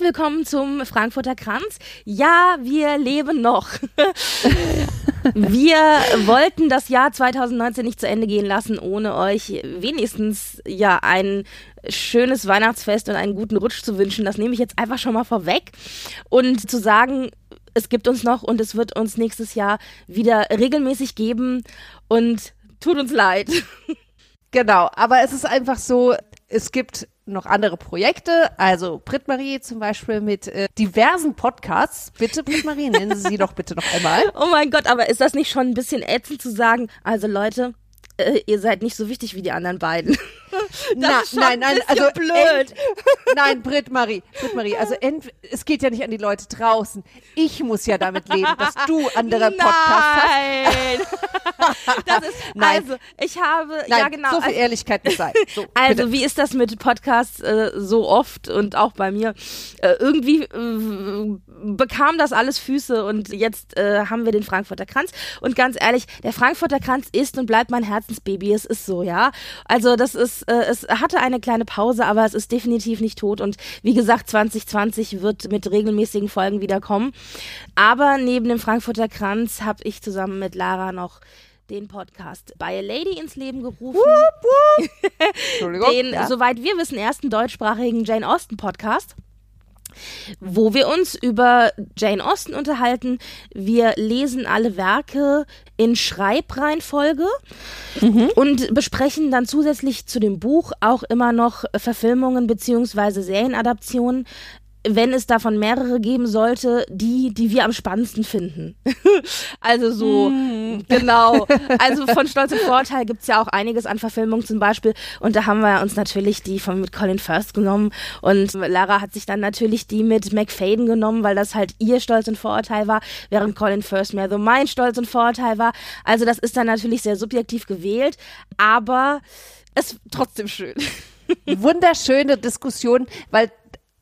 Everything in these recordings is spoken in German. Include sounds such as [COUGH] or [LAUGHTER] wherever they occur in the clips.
Herzlich willkommen zum Frankfurter Kranz. Ja, wir leben noch. [LAUGHS] wir wollten das Jahr 2019 nicht zu Ende gehen lassen, ohne euch wenigstens ja ein schönes Weihnachtsfest und einen guten Rutsch zu wünschen. Das nehme ich jetzt einfach schon mal vorweg und zu sagen, es gibt uns noch und es wird uns nächstes Jahr wieder regelmäßig geben und tut uns leid. Genau, aber es ist einfach so, es gibt noch andere Projekte, also Britt-Marie zum Beispiel mit äh, diversen Podcasts. Bitte, Britt-Marie, nennen Sie sie doch bitte noch einmal. [LAUGHS] Oh mein Gott, aber ist das nicht schon ein bisschen ätzend zu sagen, also Leute, äh, ihr seid nicht so wichtig wie die anderen beiden. [LAUGHS] Na, nein, nein, also blöd. [LAUGHS] Nein, Britt Marie, Britt Marie, also es geht ja nicht an die Leute draußen. Ich muss ja damit leben, dass du andere [LAUGHS] Podcasts hast. das ist, nein. also ich habe, nein, ja genau. So viel Ehrlichkeit muss sein. So, also bitte. wie ist das mit Podcasts äh, so oft und auch bei mir? Äh, irgendwie äh, bekam das alles Füße und jetzt äh, haben wir den Frankfurter Kranz. Und ganz ehrlich, der Frankfurter Kranz ist und bleibt mein Herzensbaby. Es ist so, ja. Also das ist, äh, es hatte eine kleine Pause, aber es ist definitiv nicht tot. Und wie gesagt, 2020 wird mit regelmäßigen Folgen wiederkommen. Aber neben dem Frankfurter Kranz habe ich zusammen mit Lara noch den Podcast By a Lady ins Leben gerufen. Wupp, wupp. [LAUGHS] Entschuldigung. Den, ja. soweit wir wissen, ersten deutschsprachigen Jane Austen Podcast wo wir uns über Jane Austen unterhalten. Wir lesen alle Werke in Schreibreihenfolge mhm. und besprechen dann zusätzlich zu dem Buch auch immer noch Verfilmungen beziehungsweise Serienadaptionen wenn es davon mehrere geben sollte, die, die wir am spannendsten finden. [LAUGHS] also so, mm. genau. Also von Stolz und Vorteil gibt's ja auch einiges an Verfilmungen zum Beispiel. Und da haben wir uns natürlich die von mit Colin First genommen. Und Lara hat sich dann natürlich die mit McFaden genommen, weil das halt ihr Stolz und Vorurteil war, während Colin First mehr so mein Stolz und Vorurteil war. Also das ist dann natürlich sehr subjektiv gewählt, aber es ist trotzdem schön. [LAUGHS] Wunderschöne Diskussion, weil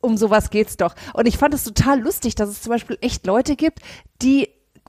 um sowas geht's doch. Und ich fand es total lustig, dass es zum Beispiel echt Leute gibt, die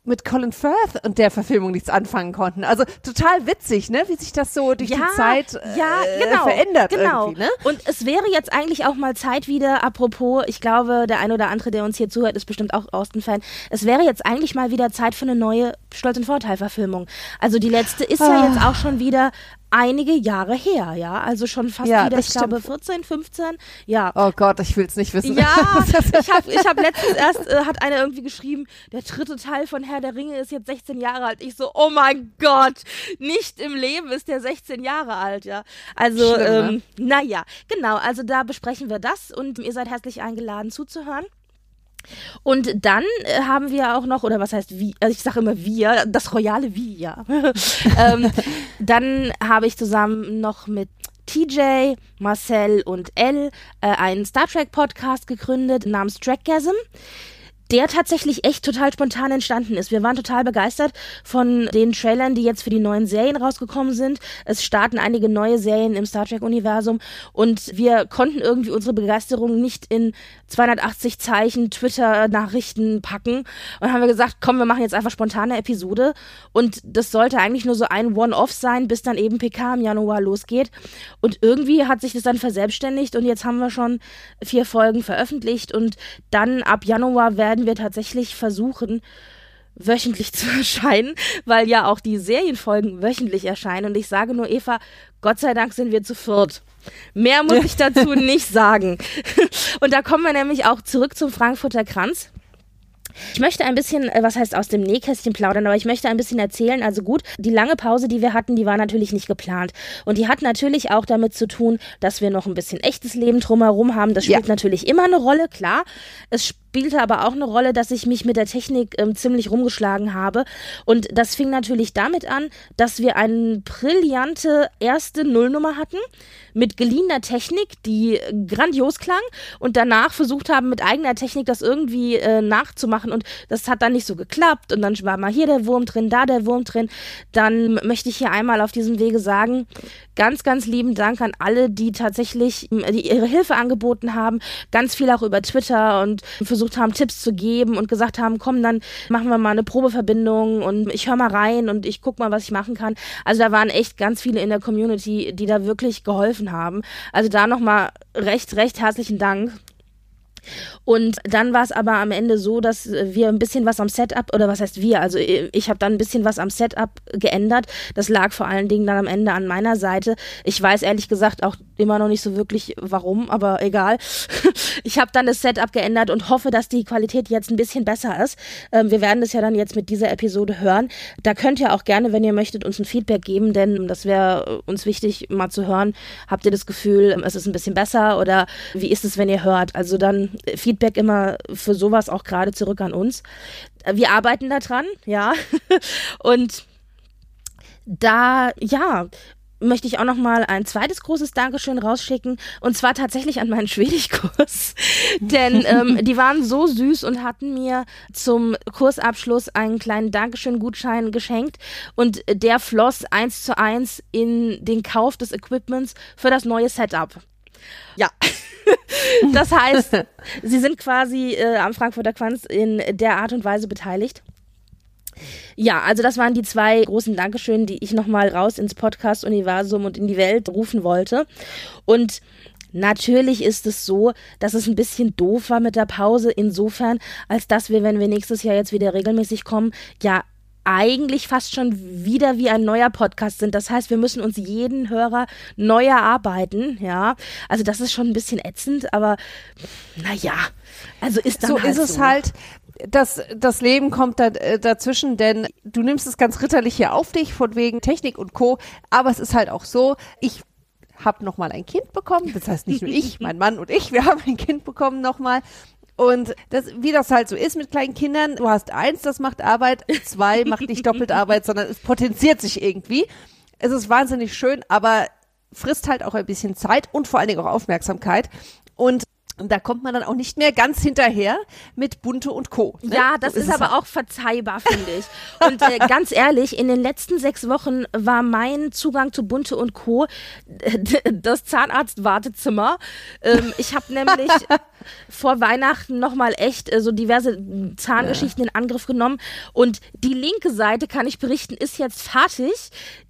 mit Colin Firth und der Verfilmung nichts anfangen konnten. Also total witzig, ne, wie sich das so durch ja, die Zeit äh, ja, genau, verändert genau. irgendwie, ne? Und es wäre jetzt eigentlich auch mal Zeit wieder, apropos, ich glaube, der ein oder andere, der uns hier zuhört, ist bestimmt auch Austin-Fan. Es wäre jetzt eigentlich mal wieder Zeit für eine neue Stolz- und Vorteil-Verfilmung. Also die letzte ist ja jetzt auch schon wieder einige Jahre her, ja, also schon fast ja, wieder, ich stimmt. glaube 14, 15, ja. Oh Gott, ich will's nicht wissen. Ja, [LAUGHS] ich habe ich hab letztens erst, äh, hat einer irgendwie geschrieben, der dritte Teil von Herr der Ringe ist jetzt 16 Jahre alt. Ich so, oh mein Gott, nicht im Leben ist der 16 Jahre alt, ja. Also, Schlimm, ähm, ne? naja, genau, also da besprechen wir das und ihr seid herzlich eingeladen zuzuhören. Und dann äh, haben wir auch noch, oder was heißt wie, also ich sage immer wir, das royale Wie, ja. [LAUGHS] ähm, dann habe ich zusammen noch mit TJ, Marcel und Elle äh, einen Star Trek Podcast gegründet namens Trackgasm der tatsächlich echt total spontan entstanden ist. Wir waren total begeistert von den Trailern, die jetzt für die neuen Serien rausgekommen sind. Es starten einige neue Serien im Star Trek-Universum und wir konnten irgendwie unsere Begeisterung nicht in 280 Zeichen Twitter-Nachrichten packen und haben wir gesagt, komm, wir machen jetzt einfach spontane Episode und das sollte eigentlich nur so ein One-Off sein, bis dann eben PK im Januar losgeht und irgendwie hat sich das dann verselbstständigt und jetzt haben wir schon vier Folgen veröffentlicht und dann ab Januar werden wir tatsächlich versuchen, wöchentlich [LAUGHS] zu erscheinen, weil ja auch die Serienfolgen wöchentlich erscheinen. Und ich sage nur, Eva, Gott sei Dank sind wir zu viert. Mehr muss ich dazu [LAUGHS] nicht sagen. [LAUGHS] Und da kommen wir nämlich auch zurück zum Frankfurter Kranz. Ich möchte ein bisschen, äh, was heißt aus dem Nähkästchen plaudern, aber ich möchte ein bisschen erzählen. Also gut, die lange Pause, die wir hatten, die war natürlich nicht geplant. Und die hat natürlich auch damit zu tun, dass wir noch ein bisschen echtes Leben drumherum haben. Das spielt Ja. natürlich immer eine Rolle, klar. Es spielte aber auch eine Rolle, dass ich mich mit der Technik ähm, ziemlich rumgeschlagen habe. Und das fing natürlich damit an, dass wir eine brillante erste Nullnummer hatten mit geliehener Technik, die grandios klang und danach versucht haben, mit eigener Technik das irgendwie äh, nachzumachen und das hat dann nicht so geklappt und dann war mal hier der Wurm drin, da der Wurm drin. Dann möchte ich hier einmal auf diesem Wege sagen, ganz, ganz lieben Dank an alle, die tatsächlich die ihre Hilfe angeboten haben, ganz viel auch über Twitter und versucht haben, Tipps zu geben und gesagt haben, komm, dann machen wir mal eine Probeverbindung und ich höre mal rein und ich guck mal, was ich machen kann. Also da waren echt ganz viele in der Community, die da wirklich geholfen haben. Also da nochmal recht, recht herzlichen Dank. Und dann war es aber am Ende so, dass wir ein bisschen was am Setup, oder was heißt wir, also ich habe dann ein bisschen was am Setup geändert. Das lag vor allen Dingen dann am Ende an meiner Seite. Ich weiß ehrlich gesagt auch immer noch nicht so wirklich warum, aber egal. [LAUGHS] Ich habe dann das Setup geändert und hoffe, dass die Qualität jetzt ein bisschen besser ist. Ähm, wir werden das ja dann jetzt mit dieser Episode hören. Da könnt ihr auch gerne, wenn ihr möchtet, uns ein Feedback geben, denn das wäre uns wichtig, mal zu hören. Habt ihr das Gefühl, es ist ein bisschen besser oder wie ist es, wenn ihr hört? Also dann Feedback immer für sowas auch gerade zurück an uns. Wir arbeiten daran, ja. [LAUGHS] Und da, ja, möchte ich auch noch mal ein zweites großes Dankeschön rausschicken und zwar tatsächlich an meinen Schwedischkurs, [LAUGHS] denn ähm, die waren so süß und hatten mir zum Kursabschluss einen kleinen Dankeschön-Gutschein geschenkt und der floss eins zu eins in den Kauf des Equipments für das neue Setup. Ja. [LAUGHS] das heißt, sie sind quasi äh, am Frankfurter Quanz in der Art und Weise beteiligt. Ja, also das waren die zwei großen Dankeschön, die ich nochmal raus ins Podcast-Universum und in die Welt rufen wollte. Und Natürlich ist es so, dass es ein bisschen doof war mit der Pause, insofern, als dass wir, wenn wir nächstes Jahr jetzt wieder regelmäßig kommen, ja eigentlich fast schon wieder wie ein neuer Podcast sind. Das heißt, wir müssen uns jeden Hörer neu erarbeiten, ja. Also das ist schon ein bisschen ätzend, aber naja, also ist dann so halt ist es so. halt. Das, das Leben kommt da, äh, dazwischen, denn du nimmst es ganz ritterlich hier auf dich, von wegen Technik und Co. Aber es ist halt auch so, ich habe nochmal ein Kind bekommen. Das heißt nicht nur ich, mein Mann und ich, wir haben ein Kind bekommen nochmal. Und das, wie das halt so ist mit kleinen Kindern, du hast eins, das macht Arbeit, zwei [LAUGHS] macht nicht doppelt Arbeit, sondern es potenziert sich irgendwie. Es ist wahnsinnig schön, aber frisst halt auch ein bisschen Zeit und vor allen Dingen auch Aufmerksamkeit. Und und da kommt man dann auch nicht mehr ganz hinterher mit Bunte und Co. Ne? Ja, das So ist, es aber halt. auch verzeihbar, finde ich. Und äh, ganz ehrlich, in den letzten sechs Wochen war mein Zugang zu Bunte und Co. [LAUGHS] das Zahnarztwartezimmer. Ähm, ich habe nämlich [LAUGHS] vor Weihnachten nochmal echt äh, so diverse Zahngeschichten in Angriff genommen. Und die linke Seite, kann ich berichten, ist jetzt fertig.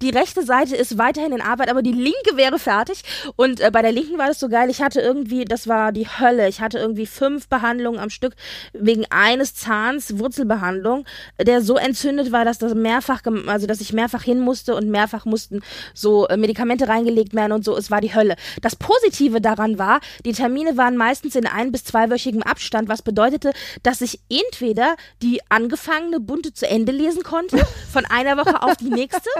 Die rechte Seite ist weiterhin in Arbeit, aber die linke wäre fertig. Und äh, bei der linken war das so geil. Ich hatte irgendwie, das war die Hölle. Ich hatte irgendwie fünf Behandlungen am Stück wegen eines Zahns, Wurzelbehandlung, der so entzündet war, dass das mehrfach, also dass ich mehrfach hin musste und mehrfach mussten so äh, Medikamente reingelegt werden und so. Es war die Hölle. Das Positive daran war, die Termine waren meistens in ein- bis zweiwöchigem Abstand, was bedeutete, dass ich entweder die angefangene Bunte zu Ende lesen konnte, [LAUGHS] von einer Woche auf die nächste,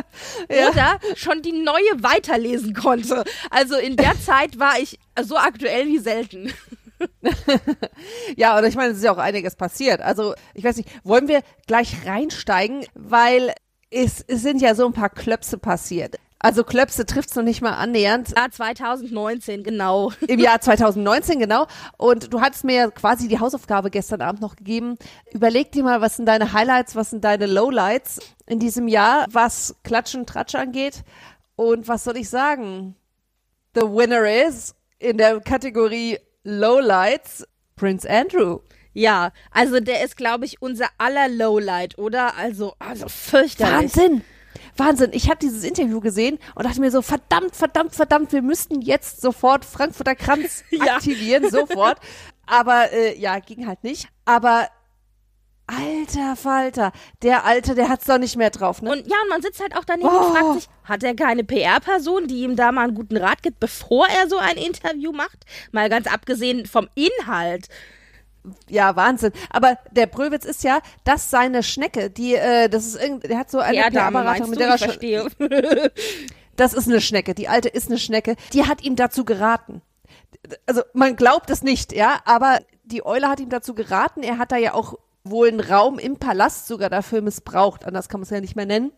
oder schon die neue weiterlesen konnte. Also in der [LAUGHS] Zeit war ich so aktuell wie selten. [LAUGHS] Ja, oder ich meine, es ist ja auch einiges passiert. Also, ich weiß nicht, wollen wir gleich reinsteigen, weil es, es sind ja so ein paar Klöpse passiert. Also Klöpse trifft's noch nicht mal annähernd. Ja, 2019, genau. [LAUGHS] Im Jahr 2019, genau. Und du hattest mir ja quasi die Hausaufgabe gestern Abend noch gegeben. Überleg dir mal, was sind deine Highlights, was sind deine Lowlights in diesem Jahr, was Klatsch und Tratsch angeht. Und was soll ich sagen? The winner is in der Kategorie Lowlights Prince Andrew. Ja, also der ist, glaube ich, unser aller Lowlight, oder? Also, also fürchterlich. Wahnsinn! Wahnsinn. Ich habe dieses Interview gesehen und dachte mir so, verdammt, verdammt, verdammt, wir müssten jetzt sofort Frankfurter Kranz [LAUGHS] Ja. aktivieren, sofort. Aber äh, ja, ging halt nicht. Aber alter Falter, der Alte, der hat's doch nicht mehr drauf, ne? Und ja, und man sitzt halt auch daneben Oh. und fragt sich, hat er keine PR-Person, die ihm da mal einen guten Rat gibt, bevor er so ein Interview macht? Mal ganz abgesehen vom Inhalt. ja, Wahnsinn. Aber der Bröwitz ist ja, dass seine Schnecke, die, äh, das ist irgendwie, der hat so eine PR-Beratung, meinst mit der er verstehe. [LAUGHS] Das ist eine Schnecke. Die alte ist eine Schnecke. Die hat ihm dazu geraten. Also man glaubt es nicht, ja, aber die Eule hat ihm dazu geraten, er hat da ja auch wohl einen Raum im Palast sogar dafür missbraucht, anders kann man es ja nicht mehr nennen.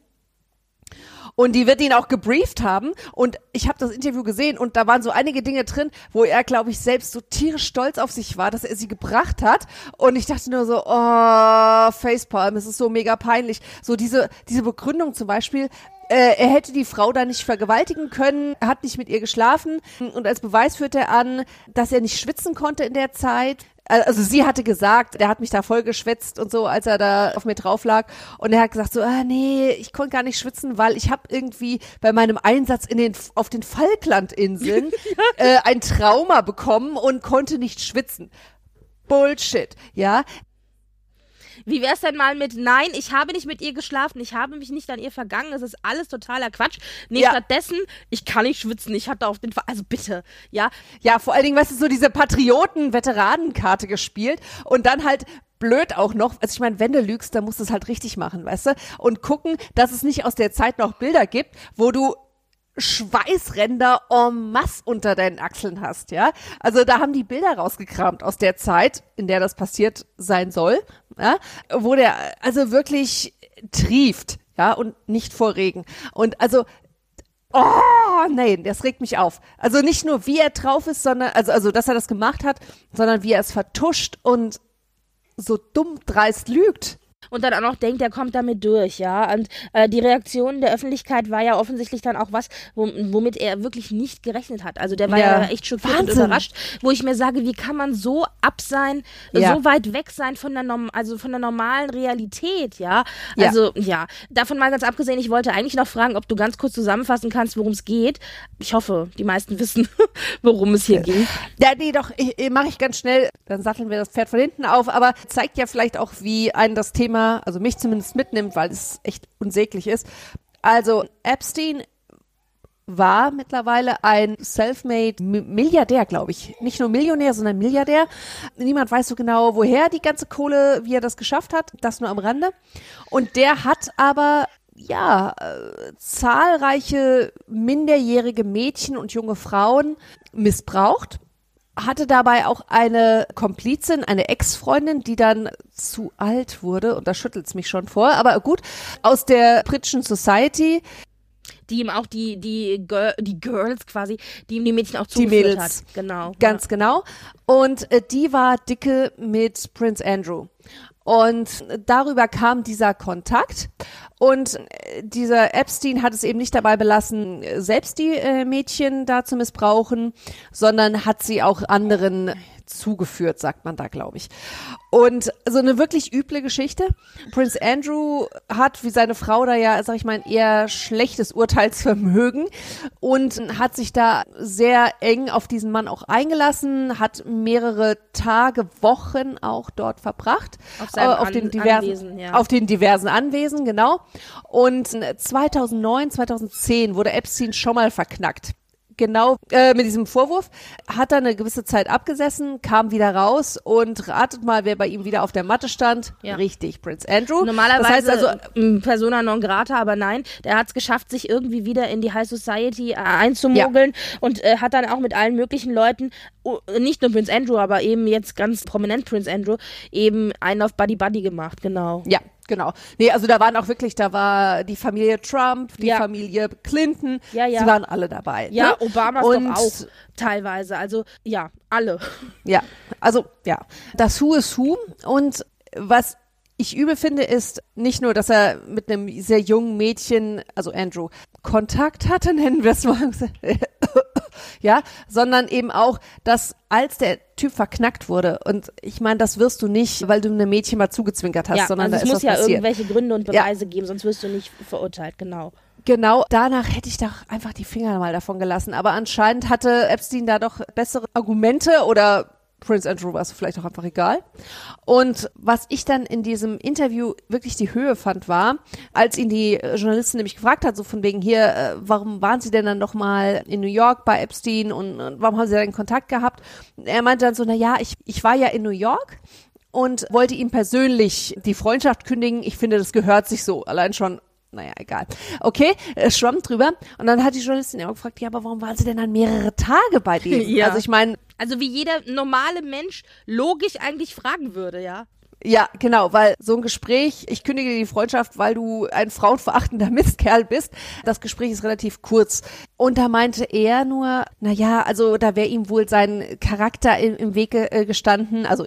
Und die wird ihn auch gebrieft haben. Und ich habe das Interview gesehen und da waren so einige Dinge drin, wo er, glaube ich, selbst so tierisch stolz auf sich war, dass er sie gebracht hat. Und ich dachte nur so, oh, Facepalm, es ist so mega peinlich. So diese, diese Begründung zum Beispiel, äh, er hätte die Frau da nicht vergewaltigen können, hat nicht mit ihr geschlafen und als Beweis führt er an, dass er nicht schwitzen konnte in der Zeit. Also sie hatte gesagt, er hat mich da voll geschwitzt und so, als er da auf mir drauf lag. Und er hat gesagt so, ah nee, ich konnte gar nicht schwitzen, weil ich habe irgendwie bei meinem Einsatz in den auf den Falklandinseln [LAUGHS] äh, ein Trauma bekommen und konnte nicht schwitzen. Bullshit, ja. Wie wär's denn mal mit Nein, ich habe nicht mit ihr geschlafen, ich habe mich nicht an ihr vergangen, es ist alles totaler Quatsch. Nee, Ja. stattdessen, ich kann nicht schwitzen, ich hatte auf den Fall, also bitte, ja. Ja, vor allen Dingen, weißt du, so diese Patrioten-Veteranenkarte gespielt und dann halt blöd auch noch, also ich meine, wenn du lügst, dann musst du es halt richtig machen, weißt du? Und gucken, dass es nicht aus der Zeit noch Bilder gibt, wo du Schweißränder en masse unter deinen Achseln hast, ja? Also da haben die Bilder rausgekramt aus der Zeit, in der das passiert sein soll, ja? Wo der also wirklich trieft, ja, und nicht vor Regen. Und also Oh, nein, das regt mich auf. Also nicht nur, wie er drauf ist, sondern, also, also, dass er das gemacht hat, sondern wie er es vertuscht und so dumm dreist lügt. Und dann auch noch denkt, er kommt damit durch, ja. Und äh, die Reaktion der Öffentlichkeit war ja offensichtlich dann auch was, wo, womit er wirklich nicht gerechnet hat. Also der war ja, Ja. echt schockiert und Wahnsinn. überrascht, wo ich mir sage, wie kann man so ab sein, Ja. so weit weg sein von der, Norm also von der normalen Realität, ja. Ja. Also ja, davon mal ganz abgesehen, ich wollte eigentlich noch fragen, ob du ganz kurz zusammenfassen kannst, worum es geht. Ich hoffe, die meisten [LAUGHS] wissen, worum es hier ging. Ja, nee, doch, mache ich ganz schnell, dann satteln wir das Pferd von hinten auf, aber zeigt ja vielleicht auch, wie einen das Thema, also mich zumindest mitnimmt, weil es echt unsäglich ist. Also, Epstein war mittlerweile ein self-made Mi- Milliardär, glaube ich. Nicht nur Millionär, sondern Milliardär. Niemand weiß so genau, woher die ganze Kohle, wie er das geschafft hat. Das nur am Rande. Und der hat aber ja, äh, zahlreiche minderjährige Mädchen und junge Frauen missbraucht hatte dabei auch eine Komplizin, eine Ex-Freundin, die dann zu alt wurde, und da schüttelt's mich schon vor, aber gut, aus der britischen Society, Die ihm auch die, die, Girl, die Girls quasi, die ihm die Mädchen auch Die zugeführt Mädels. hat. Genau. ganz genau. Und äh, die war dicke mit Prince Andrew. Und darüber kam dieser Kontakt. Und äh, dieser Epstein hat es eben nicht dabei belassen, selbst die äh, Mädchen da zu missbrauchen, sondern hat sie auch anderen zugeführt, sagt man da, glaube ich. Und so eine wirklich üble Geschichte. Prince Andrew hat, wie seine Frau da ja, sag ich mal, ein eher schlechtes Urteilsvermögen und hat sich da sehr eng auf diesen Mann auch eingelassen, hat mehrere Tage, Wochen auch dort verbracht. Auf äh, auf den diversen, Anwesen, ja. auf den diversen Anwesen, genau. Und 2009, 2010 wurde Epstein schon mal verknackt. Genau äh, mit diesem Vorwurf hat er eine gewisse Zeit abgesessen, kam wieder raus und ratet mal, wer bei ihm wieder auf der Matte stand. Ja. Richtig, Prince Andrew. Normalerweise das heißt also, Persona non grata, aber nein, der hat es geschafft, sich irgendwie wieder in die High Society äh, einzumogeln und äh, hat dann auch mit allen möglichen Leuten, nicht nur Prince Andrew, aber eben jetzt ganz prominent Prince Andrew, eben einen auf Buddy Buddy gemacht, genau. ja, genau. Nee, also da waren auch wirklich, da war die Familie Trump, die Ja. Familie Clinton, Ja, ja. sie waren alle dabei. Ja, ne? Obamas und, doch auch teilweise, also ja, alle. Ja, also ja, das Who is Who und was ich übel finde, ist nicht nur, dass er mit einem sehr jungen Mädchen, also Andrew, Kontakt hatte, [LAUGHS] nennen wir es mal, [LAUGHS] ja, sondern eben auch, dass als der Typ verknackt wurde und ich meine, das wirst du nicht, weil du einem Mädchen mal zugezwinkert hast, ja, sondern also da es ist muss ja passiert. irgendwelche Gründe und Ja. Beweise geben, sonst wirst du nicht verurteilt, genau. Genau, danach hätte ich doch einfach die Finger mal davon gelassen. Aber anscheinend hatte Epstein da doch bessere Argumente oder Prince Andrew war es vielleicht auch einfach egal. Und was ich dann in diesem Interview wirklich die Höhe fand, war, als ihn die äh, Journalistin nämlich gefragt hat, so von wegen hier, äh, warum waren Sie denn dann noch mal in New York bei Epstein und, und warum haben Sie da in Kontakt gehabt? Er meinte dann so, na ja, ich, ich war ja in New York und wollte ihm persönlich die Freundschaft kündigen. Ich finde, das gehört sich so. Allein schon, naja, egal. Okay, äh, schwamm drüber. Und dann hat die Journalistin immer gefragt, ja, aber warum waren sie denn dann mehrere Tage bei dem? [LAUGHS] Ja. Also ich meine, Also wie jeder normale Mensch logisch eigentlich fragen würde, ja. Ja, genau, weil so ein Gespräch, ich kündige dir die Freundschaft, weil du ein frauenverachtender [LAUGHS] Mistkerl bist. Das Gespräch ist relativ kurz. Und da meinte er nur, na ja, also da wäre ihm wohl sein Charakter im, im Wege äh, gestanden. Also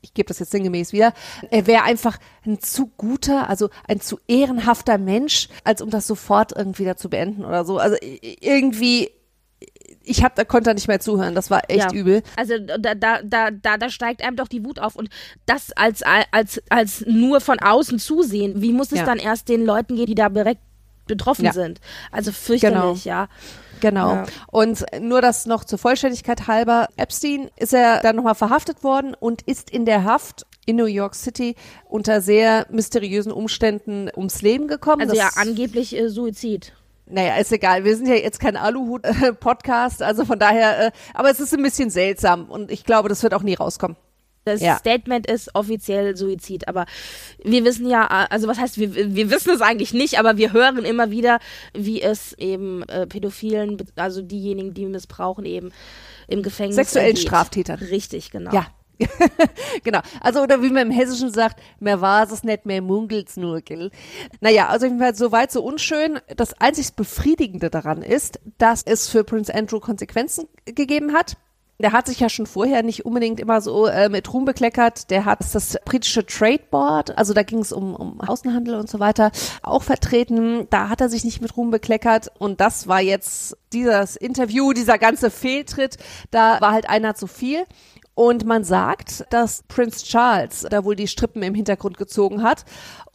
ich gebe das jetzt sinngemäß wieder, er wäre einfach ein zu guter, also ein zu ehrenhafter Mensch, als um das sofort irgendwie da zu beenden oder so. Also irgendwie ich hab, da konnte er nicht mehr zuhören. Das war echt ja. übel. Also da, da, da, da, da steigt einem doch die Wut auf. Und das als, als, als nur von außen zusehen. Wie muss es Ja. dann erst den Leuten gehen, die da direkt betroffen Ja. sind? Also fürchterlich, ja. Genau. Ja. Und nur das noch zur Vollständigkeit halber. Epstein ist er dann nochmal verhaftet worden und ist in der Haft in New York City unter sehr mysteriösen Umständen ums Leben gekommen. Also Das- ja, angeblich äh, Suizid. Naja, ist egal. Wir sind ja jetzt kein Aluhut-Podcast, also von daher, äh, aber es ist ein bisschen seltsam und ich glaube, das wird auch nie rauskommen. Das Ja. Statement ist offiziell Suizid, aber wir wissen ja, äh, also was heißt, wir, wir wissen es eigentlich nicht, aber wir hören immer wieder, wie es eben äh, Pädophilen, also diejenigen, die missbrauchen, eben im Gefängnis. Sexuellen ergeht. Straftätern. Richtig, genau. Ja. [LAUGHS] genau. Also, oder wie man im Hessischen sagt, mehr war es nicht, mehr munkelt's nur, gell? Naja, also jedenfalls so weit, so unschön. Das einzig Befriedigende daran ist, dass es für Prince Andrew Konsequenzen gegeben hat. Der hat sich ja schon vorher nicht unbedingt immer so äh, mit Ruhm bekleckert. Der hat das britische Trade Board, also da ging es um, um Außenhandel und so weiter, auch vertreten. Da hat er sich nicht mit Ruhm bekleckert. Und das war jetzt dieses Interview, dieser ganze Fehltritt, da war halt einer zu viel. Und man sagt, dass Prince Charles da wohl die Strippen im Hintergrund gezogen hat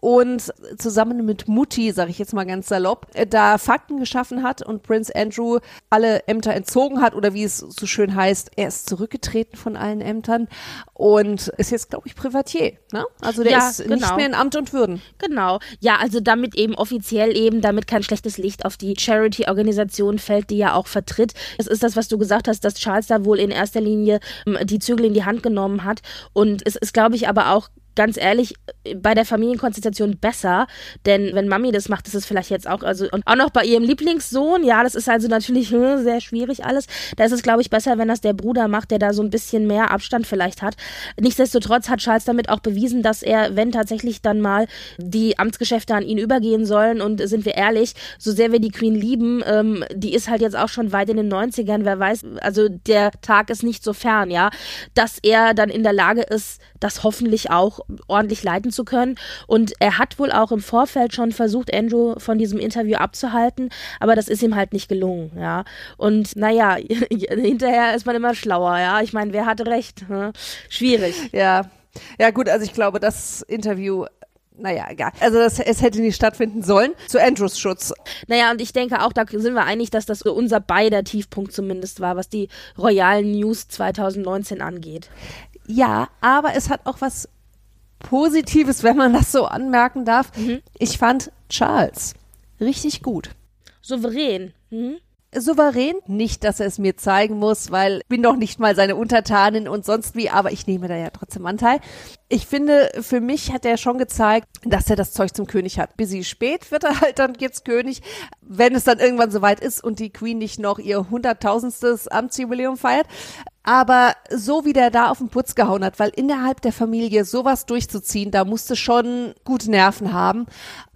und zusammen mit Mutti, sage ich jetzt mal ganz salopp, äh, da Fakten geschaffen hat und Prince Andrew alle Ämter entzogen hat oder wie es so schön heißt, er ist zurückgetreten von allen Ämtern und ist jetzt, glaube ich, Privatier. Ne? Also der Ja, ist nicht genau. mehr in Amt und Würden. Genau. Ja, also damit eben offiziell eben, damit kein schlechtes Licht auf die Charity-Organisation fällt, die ja auch vertritt. Es ist das, was du gesagt hast, dass Charles da wohl in erster Linie ähm, die Zügel in die Hand genommen hat. Und es ist, glaube ich, aber auch ganz ehrlich, bei der Familienkonstellation besser, denn wenn Mami das macht, ist es vielleicht jetzt auch, also und auch noch bei ihrem Lieblingssohn, ja, das ist also natürlich [LAUGHS] sehr schwierig alles. Da ist es, glaube ich, besser, wenn das der Bruder macht, der da so ein bisschen mehr Abstand vielleicht hat. Nichtsdestotrotz hat Charles damit auch bewiesen, dass er, wenn tatsächlich dann mal die Amtsgeschäfte an ihn übergehen sollen und sind wir ehrlich, so sehr wir die Queen lieben, ähm, die ist halt jetzt auch schon weit in den 90ern, wer weiß, also der Tag ist nicht so fern, ja, dass er dann in der Lage ist, das hoffentlich auch ordentlich leiten zu können. Und er hat wohl auch im Vorfeld schon versucht, Andrew von diesem Interview abzuhalten, aber das ist ihm halt nicht gelungen, ja. Und naja, [LAUGHS] hinterher ist man immer schlauer, ja. Ich meine, wer hatte recht? Hm? Schwierig. Ja, ja gut, also ich glaube, das Interview, naja, egal. Also das, es hätte nicht stattfinden sollen. Zu Andrews Schutz. Naja, und ich denke auch, da sind wir einig, dass das unser beider Tiefpunkt zumindest war, was die Royal News 2019 angeht. Ja, aber es hat auch was Positives, wenn man das so anmerken darf. Ich fand Charles richtig gut. Souverän. Hm? Souverän, nicht, dass er es mir zeigen muss, weil ich bin doch nicht mal seine Untertanin und sonst wie, aber ich nehme da ja trotzdem Anteil. Ich finde, für mich hat er schon gezeigt, dass er das Zeug zum König hat. Bis sie spät wird er halt dann jetzt König, wenn es dann irgendwann soweit ist und die Queen nicht noch ihr hunderttausendstes Amtsjubiläum feiert. Aber so wie der da auf den Putz gehauen hat, weil innerhalb der Familie sowas durchzuziehen, da musste schon gute Nerven haben.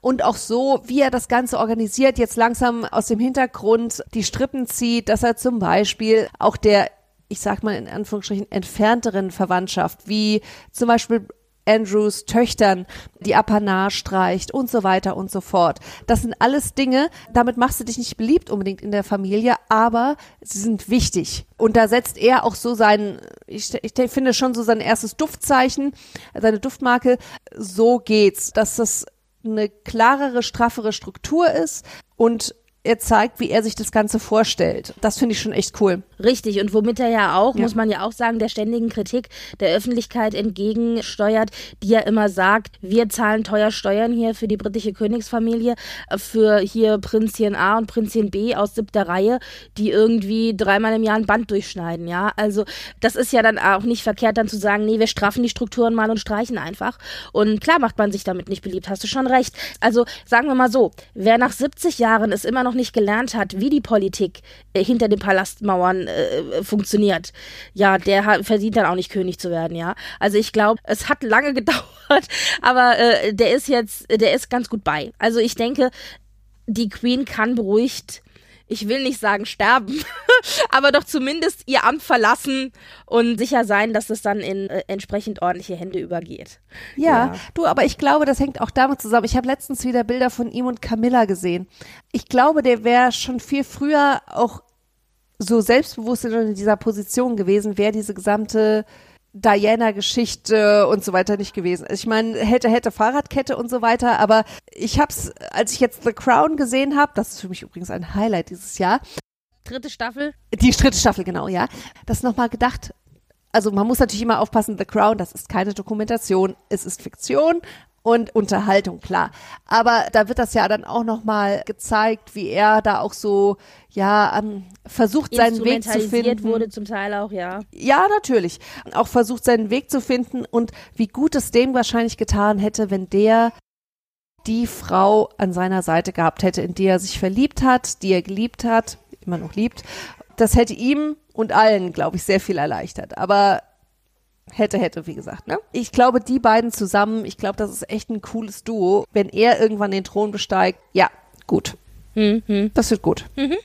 Und auch so, wie er das Ganze organisiert, jetzt langsam aus dem Hintergrund die Strippen zieht, dass er zum Beispiel auch der, ich sag mal in Anführungsstrichen, entfernteren Verwandtschaft, wie zum Beispiel Andrews Töchtern die Apanage streicht und so weiter und so fort. Das sind alles Dinge, damit machst du dich nicht beliebt unbedingt in der Familie, aber sie sind wichtig. Und da setzt er auch so sein, ich, ich finde schon so sein erstes Duftzeichen, seine Duftmarke. So geht's, dass das eine klarere, straffere Struktur ist und er zeigt, wie er sich das Ganze vorstellt. Das finde ich schon echt cool. Richtig, und womit er ja auch, Ja. muss man ja auch sagen, der ständigen Kritik der Öffentlichkeit entgegensteuert, die ja immer sagt, wir zahlen teuer Steuern hier für die britische Königsfamilie, äh, für hier Prinzchen A und Prinzchen B aus siebter Reihe, die irgendwie dreimal im Jahr ein Band durchschneiden, ja. Also das ist ja dann auch nicht verkehrt, dann zu sagen, nee, wir straffen die Strukturen mal und streichen einfach. Und klar macht man sich damit nicht beliebt, hast du schon recht. Also sagen wir mal so, wer nach 70 Jahren es immer noch nicht gelernt hat, wie die Politik äh, hinter den Palastmauern dann äh, funktioniert. Ja, der hat, verdient dann auch nicht König zu werden, ja. Also ich glaube, es hat lange [LAUGHS] gedauert, aber äh, der ist jetzt, der ist ganz gut bei. Also ich denke, die Queen kann beruhigt ich will nicht sagen sterben, [LAUGHS] aber doch zumindest ihr Amt verlassen und sicher sein, dass es dann in äh, entsprechend ordentliche Hände übergeht. Ja, ja, du, aber ich glaube, das hängt auch damit zusammen. Ich habe letztens wieder Bilder von ihm und Camilla gesehen. Ich glaube, der wäre schon viel früher auch so selbstbewusst in dieser Position gewesen, wäre diese gesamte Diana-Geschichte und so weiter nicht gewesen. Ich meine, hätte, hätte Fahrradkette und so weiter, aber ich hab's, als ich jetzt The Crown gesehen habe, das ist für mich übrigens ein Highlight dieses Jahr. Dritte Staffel? Die dritte Staffel, genau, ja. Das nochmal gedacht, also man muss natürlich immer aufpassen, The Crown, das ist keine Dokumentation, es ist Fiktion und Unterhaltung, klar. Aber da wird das ja dann auch nochmal gezeigt, wie er da auch so, ja, um, versucht seinen Weg zu finden. wurde zum Teil auch, ja. Ja, natürlich. Auch versucht seinen Weg zu finden und wie gut es dem wahrscheinlich getan hätte, wenn der die Frau an seiner Seite gehabt hätte, in die er sich verliebt hat, die er geliebt hat, immer noch liebt. Das hätte ihm und allen, glaube ich, sehr viel erleichtert. Aber hätte, hätte, wie gesagt. Ne? Ich glaube, die beiden zusammen, ich glaube, das ist echt ein cooles Duo. Wenn er irgendwann den Thron besteigt, ja, gut. Mhm. Das wird gut. Mhm.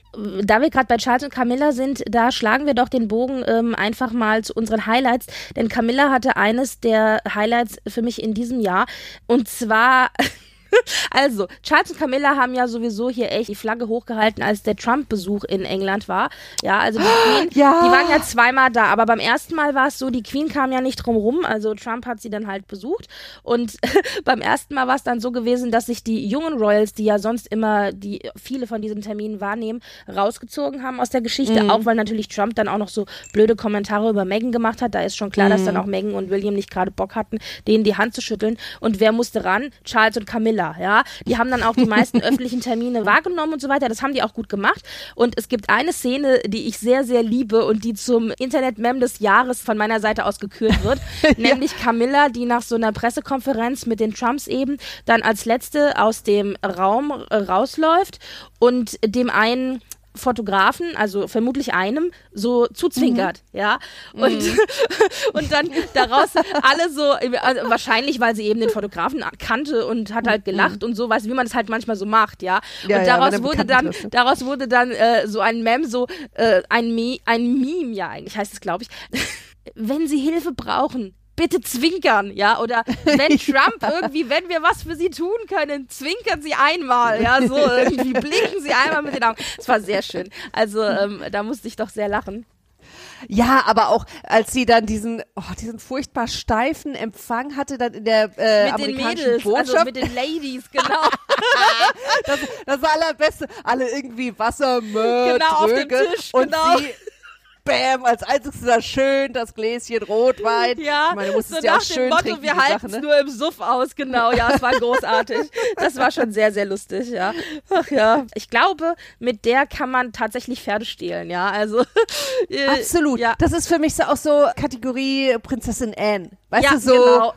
Da wir gerade bei Charles und Camilla sind, da schlagen wir doch den Bogen ähm, einfach mal zu unseren Highlights. Denn Camilla hatte eines der Highlights für mich in diesem Jahr. Und zwar [LAUGHS] [LAUGHS] also, Charles und Camilla haben ja sowieso hier echt die Flagge hochgehalten, als der Trump-Besuch in England war. Ja, also die [GASPS] Queen, ja. die waren ja zweimal da, aber beim ersten Mal war es so, die Queen kam ja nicht drum rum, also Trump hat sie dann halt besucht und [LAUGHS] beim ersten Mal war es dann so gewesen, dass sich die jungen Royals, die ja sonst immer die viele von diesen Terminen wahrnehmen, rausgezogen haben aus der Geschichte, mhm. auch weil natürlich Trump dann auch noch so blöde Kommentare über Meghan gemacht hat. Da ist schon klar, mhm. dass dann auch Meghan und William nicht gerade Bock hatten, denen die Hand zu schütteln. Und wer musste ran? Charles und Camilla. Schiller, ja. Die haben dann auch die meisten [LAUGHS] öffentlichen Termine wahrgenommen und so weiter. Das haben die auch gut gemacht. Und es gibt eine Szene, die ich sehr, sehr liebe und die zum Internet-Mem des Jahres von meiner Seite aus gekürt wird. [LAUGHS] nämlich Camilla, die nach so einer Pressekonferenz mit den Trumps eben dann als letzte aus dem Raum äh, rausläuft und dem einen Fotografen, also vermutlich einem, so zuzwinkert, mhm. ja. Und, mhm. [LAUGHS] und dann daraus alle so, also wahrscheinlich, weil sie eben den Fotografen kannte und hat halt gelacht mhm. und so, weißt wie man es halt manchmal so macht, ja. ja und daraus ja, wurde dann, ne? daraus wurde dann äh, so ein Mem, so äh, ein, Me ein Meme, ja eigentlich heißt es, glaube ich. [LAUGHS] Wenn Sie Hilfe brauchen, bitte zwinkern, ja, oder wenn [LAUGHS] Trump irgendwie, wenn wir was für sie tun können, zwinkern sie einmal, ja, so irgendwie [LAUGHS] blinken sie einmal mit den Augen. Es war sehr schön. Also ähm, da musste ich doch sehr lachen. Ja, aber auch als sie dann diesen, oh, diesen furchtbar steifen Empfang hatte, dann in der äh, mit amerikanischen den Mädels, Botschaft. Also mit den Ladies, genau. [LAUGHS] das, das allerbeste. Alle irgendwie Wassermöhr, genau, auf dem Tisch, und genau. sie Bam, als einziges da schön das Gläschen Rotwein. Ja, ich meine, du musstest so ja auch schön Motto, trinken, wir halten es ne? nur im Suff aus, genau. Ja, es war großartig. das war schon sehr, sehr lustig, ja. Ach ja, ich glaube, mit der kann man tatsächlich Pferde stehlen, ja. Also äh, absolut. Ja. Das ist für mich so auch so Kategorie Prinzessin Anne. Weißt ja, du so? Genau.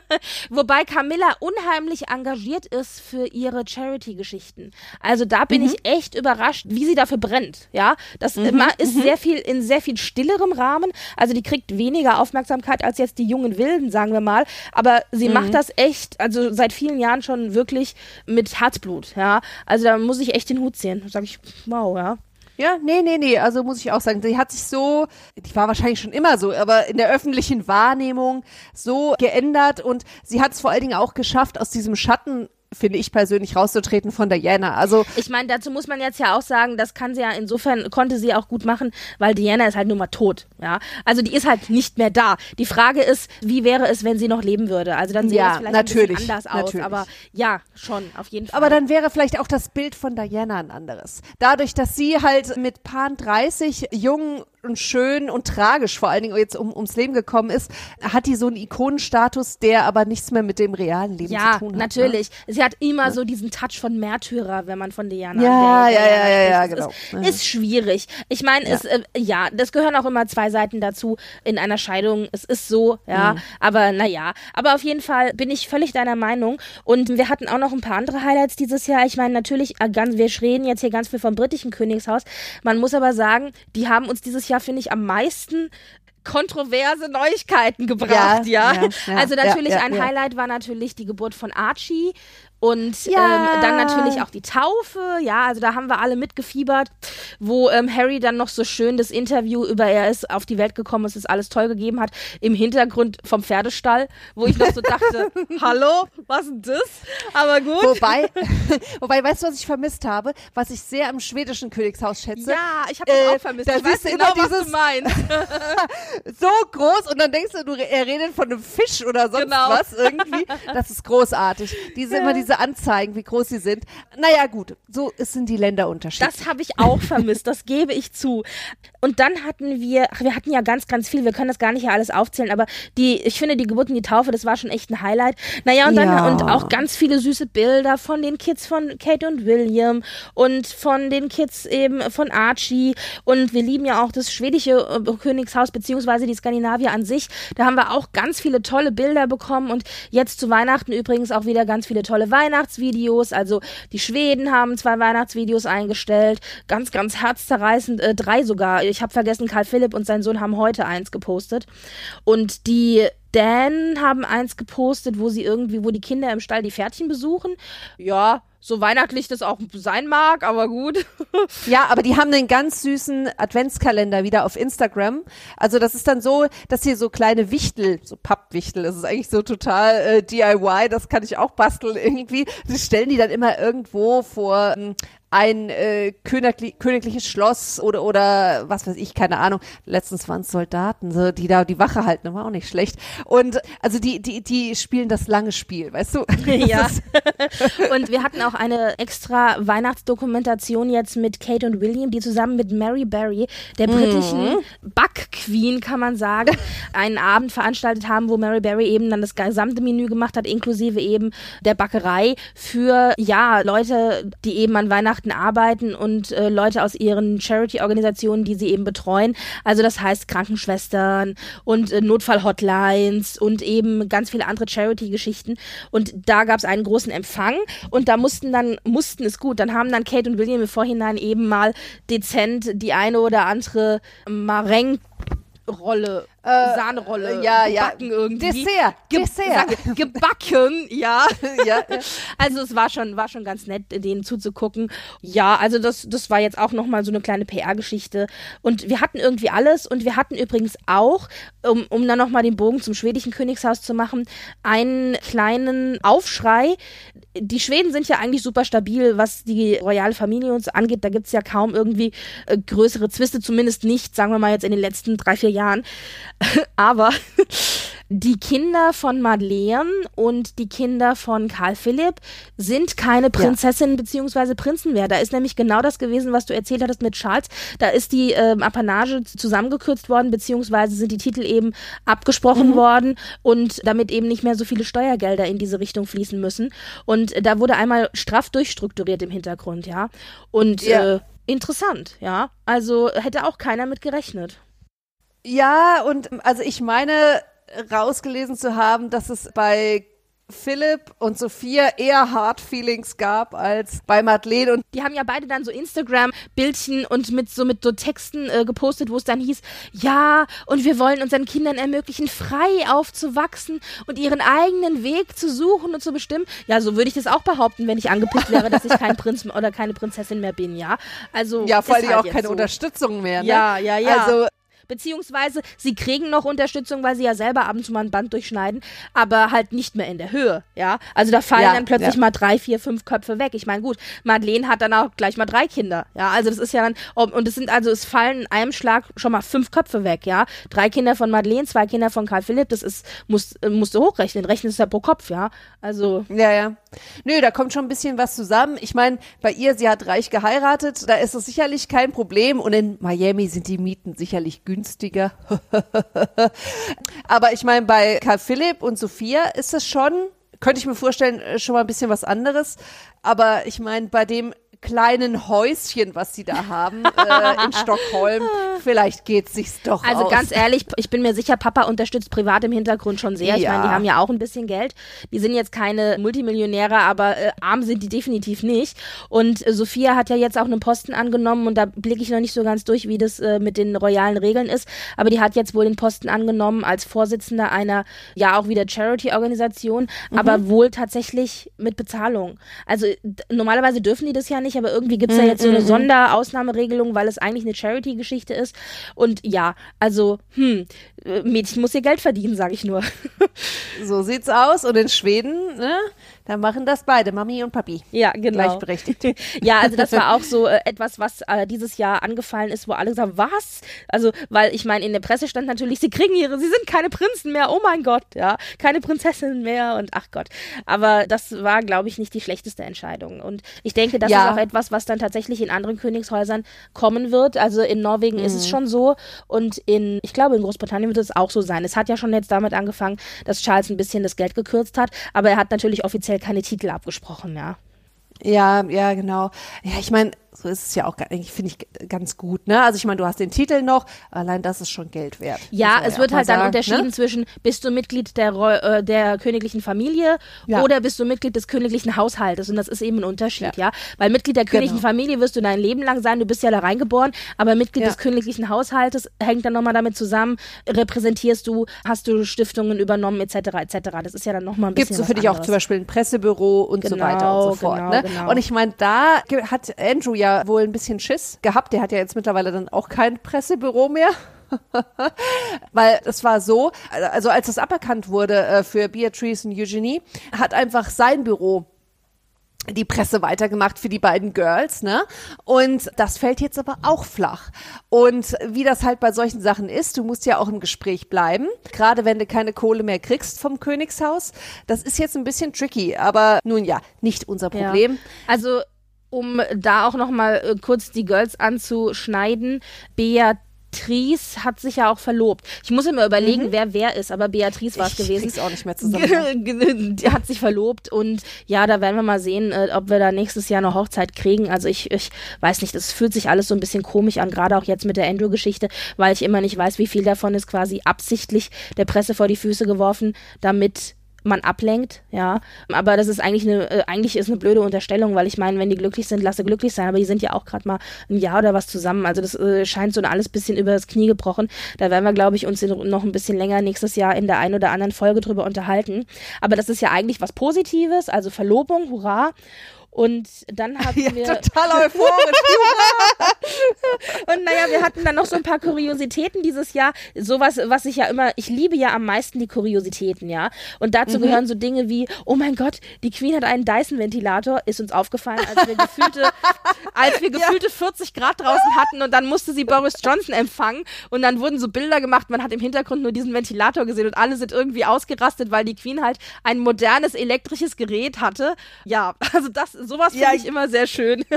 [LAUGHS] Wobei Camilla unheimlich engagiert ist für ihre Charity-Geschichten. Also da bin mhm. ich echt überrascht, wie sie dafür brennt. Ja, das mhm. ist mhm. sehr viel in sehr viel stillerem Rahmen. Also die kriegt weniger Aufmerksamkeit als jetzt die jungen Wilden, sagen wir mal. Aber sie mhm. macht das echt, also seit vielen Jahren schon wirklich mit Herzblut. Ja, also da muss ich echt den Hut ziehen. Da sag ich, wow, ja. Ja, nee, nee, nee. Also muss ich auch sagen, sie hat sich so, die war wahrscheinlich schon immer so, aber in der öffentlichen Wahrnehmung so geändert und sie hat es vor allen Dingen auch geschafft, aus diesem Schatten finde ich persönlich, rauszutreten von Diana. Also ich meine, dazu muss man jetzt ja auch sagen, das kann sie ja insofern konnte sie auch gut machen, weil Diana ist halt nun mal tot. Ja, also die ist halt nicht mehr da. Die Frage ist, wie wäre es, wenn sie noch leben würde? Also dann sähe ja, es vielleicht natürlich, ein anders natürlich. aus. Aber ja, schon auf jeden Fall. Aber dann wäre vielleicht auch das Bild von Diana ein anderes. Dadurch, dass sie halt mit Pan 30 jung und schön und tragisch, vor allen Dingen jetzt um, ums Leben gekommen ist, hat die so einen Ikonenstatus, der aber nichts mehr mit dem realen Leben ja, zu tun hat. natürlich. Ne? Sie hat immer ja. so diesen Touch von Märtyrer, wenn man von Diana Ja, ja, ja, ja, ja, genau. Ist, ist schwierig. Ich meine, ja. äh, ja, das gehören auch immer zwei Seiten dazu in einer Scheidung. Es ist so, ja, mhm. aber naja. Aber auf jeden Fall bin ich völlig deiner Meinung. Und wir hatten auch noch ein paar andere Highlights dieses Jahr. Ich meine, natürlich, äh, ganz, wir reden jetzt hier ganz viel vom britischen Königshaus. Man muss aber sagen, die haben uns dieses Jahr, finde ich, am meisten kontroverse Neuigkeiten gebracht, ja. ja? ja also natürlich ja, ein Highlight war natürlich die Geburt von Archie. Und ja. ähm, dann natürlich auch die Taufe, ja, also da haben wir alle mitgefiebert, wo ähm, Harry dann noch so schön das Interview über er ist auf die Welt gekommen, es ist alles toll gegeben hat, im Hintergrund vom Pferdestall, wo ich noch so dachte, [LAUGHS] hallo, was ist das? Aber gut. Wobei, [LAUGHS] wobei, weißt du, was ich vermisst habe, was ich sehr am schwedischen Königshaus schätze? Ja, ich habe das äh, auch vermisst. Ich weiß genau, was du meinst. [LAUGHS] so groß und dann denkst du, du, er redet von einem Fisch oder sonst genau. was irgendwie. Das ist großartig. Diese immer diese diese Anzeigen, wie groß sie sind. Naja, gut, so sind die Länder unterschiedlich. Das habe ich auch vermisst, das gebe ich zu. Und dann hatten wir, ach, wir hatten ja ganz, ganz viel, wir können das gar nicht ja alles aufzählen, aber die, ich finde, die Geburt und die Taufe, das war schon echt ein Highlight. Naja, und dann ja. und auch ganz viele süße Bilder von den Kids von Kate und William und von den Kids eben von Archie. Und wir lieben ja auch das schwedische äh, Königshaus, beziehungsweise die Skandinavier an sich. Da haben wir auch ganz viele tolle Bilder bekommen und jetzt zu Weihnachten übrigens auch wieder ganz viele tolle Weihnachtsvideos. Also die Schweden haben zwei Weihnachtsvideos eingestellt. Ganz, ganz herzzerreißend. Äh, drei sogar. Ich habe vergessen, Karl Philipp und sein Sohn haben heute eins gepostet. Und die Dan haben eins gepostet, wo sie irgendwie, wo die Kinder im Stall die Pferdchen besuchen. Ja, so weihnachtlich das auch sein mag, aber gut. [LAUGHS] ja, aber die haben einen ganz süßen Adventskalender wieder auf Instagram. Also das ist dann so, dass hier so kleine Wichtel, so Pappwichtel, das ist eigentlich so total äh, DIY, das kann ich auch basteln irgendwie. Das stellen die dann immer irgendwo vor ähm, ein äh, königli königliches Schloss oder oder was weiß ich, keine Ahnung. Letztens waren es Soldaten, so, die da die Wache halten, war auch nicht schlecht. Und also die die die spielen das lange Spiel, weißt du? [LAUGHS] ja. [LAUGHS] und wir hatten auch eine extra Weihnachtsdokumentation jetzt mit Kate und William, die zusammen mit Mary Berry, der britischen mhm. Buck Queen, kann man sagen, [LAUGHS] einen Abend veranstaltet haben, wo Mary Berry eben dann das gesamte Menü gemacht hat, inklusive eben der Backerei für ja Leute, die eben an Weihnachten Weihnachten arbeiten und äh, Leute aus ihren Charity-Organisationen, die sie eben betreuen. Also das heißt Krankenschwestern und äh, Notfall-Hotlines und eben ganz viele andere Charity-Geschichten. Und da gab es einen großen Empfang und da mussten dann, mussten es gut, dann haben dann Kate und William im Vorhinein eben mal dezent die eine oder andere Mareng Rolle, äh, Sahnerolle, ja, ja. gebacken irgendwie. Dessert, Ge Dessert. Sag, gebacken, [LAUGHS] ja. ja. Also es war schon, war schon ganz nett, denen zuzugucken. Ja, also das, das war jetzt auch nochmal so eine kleine PR-Geschichte. Und wir hatten irgendwie alles und wir hatten übrigens auch, um, um dann nochmal den Bogen zum schwedischen Königshaus zu machen, einen kleinen Aufschrei. Die Schweden sind ja eigentlich super stabil, was die royale Familie uns angeht. Da gibt es ja kaum irgendwie äh, größere Zwiste, zumindest nicht, sagen wir mal jetzt in den letzten drei, vier Jahren. [LAUGHS] Aber die Kinder von Madeleine und die Kinder von Karl Philipp sind keine Prinzessinnen ja. bzw. Prinzen mehr. Da ist nämlich genau das gewesen, was du erzählt hattest mit Charles. Da ist die ähm, Apanage zusammengekürzt worden, beziehungsweise sind die Titel eben abgesprochen mhm. worden und damit eben nicht mehr so viele Steuergelder in diese Richtung fließen müssen. Und da wurde einmal straff durchstrukturiert im Hintergrund, ja. Und ja. Äh, interessant, ja. Also hätte auch keiner mit gerechnet. Ja, und also ich meine rausgelesen zu haben, dass es bei Philipp und Sophia eher Hard Feelings gab als bei Madeleine und die haben ja beide dann so Instagram Bildchen und mit so mit so Texten äh, gepostet, wo es dann hieß, ja, und wir wollen unseren Kindern ermöglichen, frei aufzuwachsen und ihren eigenen Weg zu suchen und zu bestimmen. Ja, so würde ich das auch behaupten, wenn ich angepisst wäre, dass ich kein [LAUGHS] Prinz oder keine Prinzessin mehr bin, ja? Also Ja, vor allem halt auch keine so. Unterstützung mehr, ne? Ja, ja, ja. Also beziehungsweise sie kriegen noch Unterstützung, weil sie ja selber ab und zu mal ein Band durchschneiden, aber halt nicht mehr in der Höhe, ja. Also da fallen Ja, dann plötzlich ja. mal drei, vier, fünf Köpfe weg. Ich meine, gut, Madeleine hat dann auch gleich mal drei Kinder, ja. Also das ist ja dann, und es sind also, es fallen in einem Schlag schon mal fünf Köpfe weg, ja. Drei Kinder von Madeleine, zwei Kinder von Karl Philipp, das ist, musst, äh, musst du hochrechnen, rechnest ja pro Kopf, ja. Also, Ja, ja. Nö, da kommt schon ein bisschen was zusammen. Ich meine, bei ihr, sie hat reich geheiratet, da ist es sicherlich kein Problem. Und in Miami sind die Mieten sicherlich günstiger. [LAUGHS] Aber ich meine, bei Karl Philipp und Sophia ist es schon, könnte ich mir vorstellen, äh, schon mal ein bisschen was anderes. Aber ich meine, bei dem kleinen Häuschen, was sie da haben äh, in [LAUGHS] Stockholm, vielleicht geht sich's doch Also aus. ganz ehrlich, ich bin mir sicher, Papa unterstützt privat im Hintergrund schon sehr. Ich Ja. meine, die haben ja auch ein bisschen Geld. Die sind jetzt keine Multimillionäre, aber äh, arm sind die definitiv nicht. Und äh, Sophia hat ja jetzt auch einen Posten angenommen und da blicke ich noch nicht so ganz durch, wie das äh, mit den royalen Regeln ist. Aber die hat jetzt wohl den Posten angenommen als Vorsitzender einer, ja auch wieder Charity-Organisation, Mhm. aber wohl tatsächlich mit Bezahlung. Also normalerweise dürfen die das ja nicht, aber irgendwie gibt's Mhm, da jetzt so eine Sonderausnahmeregelung, weil es eigentlich eine Charity-Geschichte ist. Und ja, also, hm, äh, Mädchen muss ihr Geld verdienen, sage ich nur. So sieht's aus. Und in Schweden, ne, da machen das beide, Mami und Papi. Ja, genau. Gleichberechtigt. [LAUGHS] ja, also das war [LAUGHS] auch so äh, etwas, was äh, dieses Jahr angefallen ist, wo alle gesagt haben, was? Also, weil ich meine, in der Presse stand natürlich, sie kriegen ihre, sie sind keine Prinzen mehr, oh mein Gott, ja, keine Prinzessinnen mehr und ach Gott. Aber das war, glaube ich, nicht die schlechteste Entscheidung. Und ich denke, das Ja. ist auch etwas, was dann tatsächlich in anderen Königshäusern kommen wird. Also in Norwegen ist Mhm. es schon so und in, ich glaube, in Großbritannien wird es auch so sein. Es hat ja schon jetzt damit angefangen, dass Charles ein bisschen das Geld gekürzt hat, aber er hat natürlich offiziell keine Titel abgesprochen, ja. Ja, ja, genau. Ja, ich meine, so ist es ja auch, eigentlich finde ich ganz gut, ne? Also ich meine, du hast den Titel noch, allein das ist schon Geld wert. Ja, es wird auch mal halt dann sagen, unterschieden Ne? zwischen, bist du Mitglied der, äh, der königlichen Familie Ja. oder bist du Mitglied des königlichen Haushaltes. Und das ist eben ein Unterschied, ja. Weil Mitglied der königlichen Genau. Familie wirst du dein Leben lang sein, du bist ja da reingeboren, aber Mitglied Ja. des königlichen Haushaltes hängt dann nochmal damit zusammen, repräsentierst du, hast du Stiftungen übernommen, etc., etc. Das ist ja dann nochmal ein bisschen Gibt es was für dich auch zum Beispiel ein Pressebüro und so Genau, weiter und so fort. genau, ne? genau. Und ich meine, da hat Andrew ja wohl ein bisschen Schiss gehabt. Der hat ja jetzt mittlerweile dann auch kein Pressebüro mehr. [LAUGHS] Weil es war so, also als es aberkannt wurde äh, für Beatrice und Eugenie, hat einfach sein Büro die Presse weitergemacht für die beiden Girls, ne? Und das fällt jetzt aber auch flach. Und wie das halt bei solchen Sachen ist, du musst ja auch im Gespräch bleiben, gerade wenn du keine Kohle mehr kriegst vom Königshaus. Das ist jetzt ein bisschen tricky, aber nun ja, nicht unser Ja. Problem. Also, um da auch nochmal äh, kurz die Girls anzuschneiden, Beatrice hat sich ja auch verlobt. Ich muss immer überlegen, wer wer ist, aber Beatrice war es Mhm. Ich gewesen. krieg's auch nicht mehr zusammen. [LAUGHS] Die hat sich verlobt und ja, da werden wir mal sehen, äh, ob wir da nächstes Jahr eine Hochzeit kriegen. Also ich, ich weiß nicht, das fühlt sich alles so ein bisschen komisch an, gerade auch jetzt mit der Andrew-Geschichte, weil ich immer nicht weiß, wie viel davon ist quasi absichtlich der Presse vor die Füße geworfen, damit man ablenkt, ja. Aber das ist eigentlich eine, äh, eigentlich ist eine blöde Unterstellung, weil ich meine, wenn die glücklich sind, lasse glücklich sein, aber die sind ja auch gerade mal ein Jahr oder was zusammen. Also das äh, scheint so alles bisschen über das Knie gebrochen. Da werden wir, glaube ich, uns noch ein bisschen länger nächstes Jahr in der einen oder anderen Folge drüber unterhalten. Aber das ist ja eigentlich was Positives, also Verlobung, hurra. Und dann [LAUGHS] hatten Ja, wir. total [LAUGHS] euphorisch. Und naja, wir hatten dann noch so ein paar Kuriositäten dieses Jahr. Sowas, was ich ja immer, ich liebe ja am meisten die Kuriositäten, ja. Und dazu gehören so Dinge wie, oh mein Gott, die Queen hat einen Dyson-Ventilator, ist uns aufgefallen, als wir gefühlte, [LAUGHS] als wir gefühlte 40 Grad draußen hatten und dann musste sie Boris Johnson empfangen und dann wurden so Bilder gemacht, man hat im Hintergrund nur diesen Ventilator gesehen und alle sind irgendwie ausgerastet, weil die Queen halt ein modernes elektrisches Gerät hatte. Ja, also das, sowas finde Ja, ich immer sehr schön. [LAUGHS]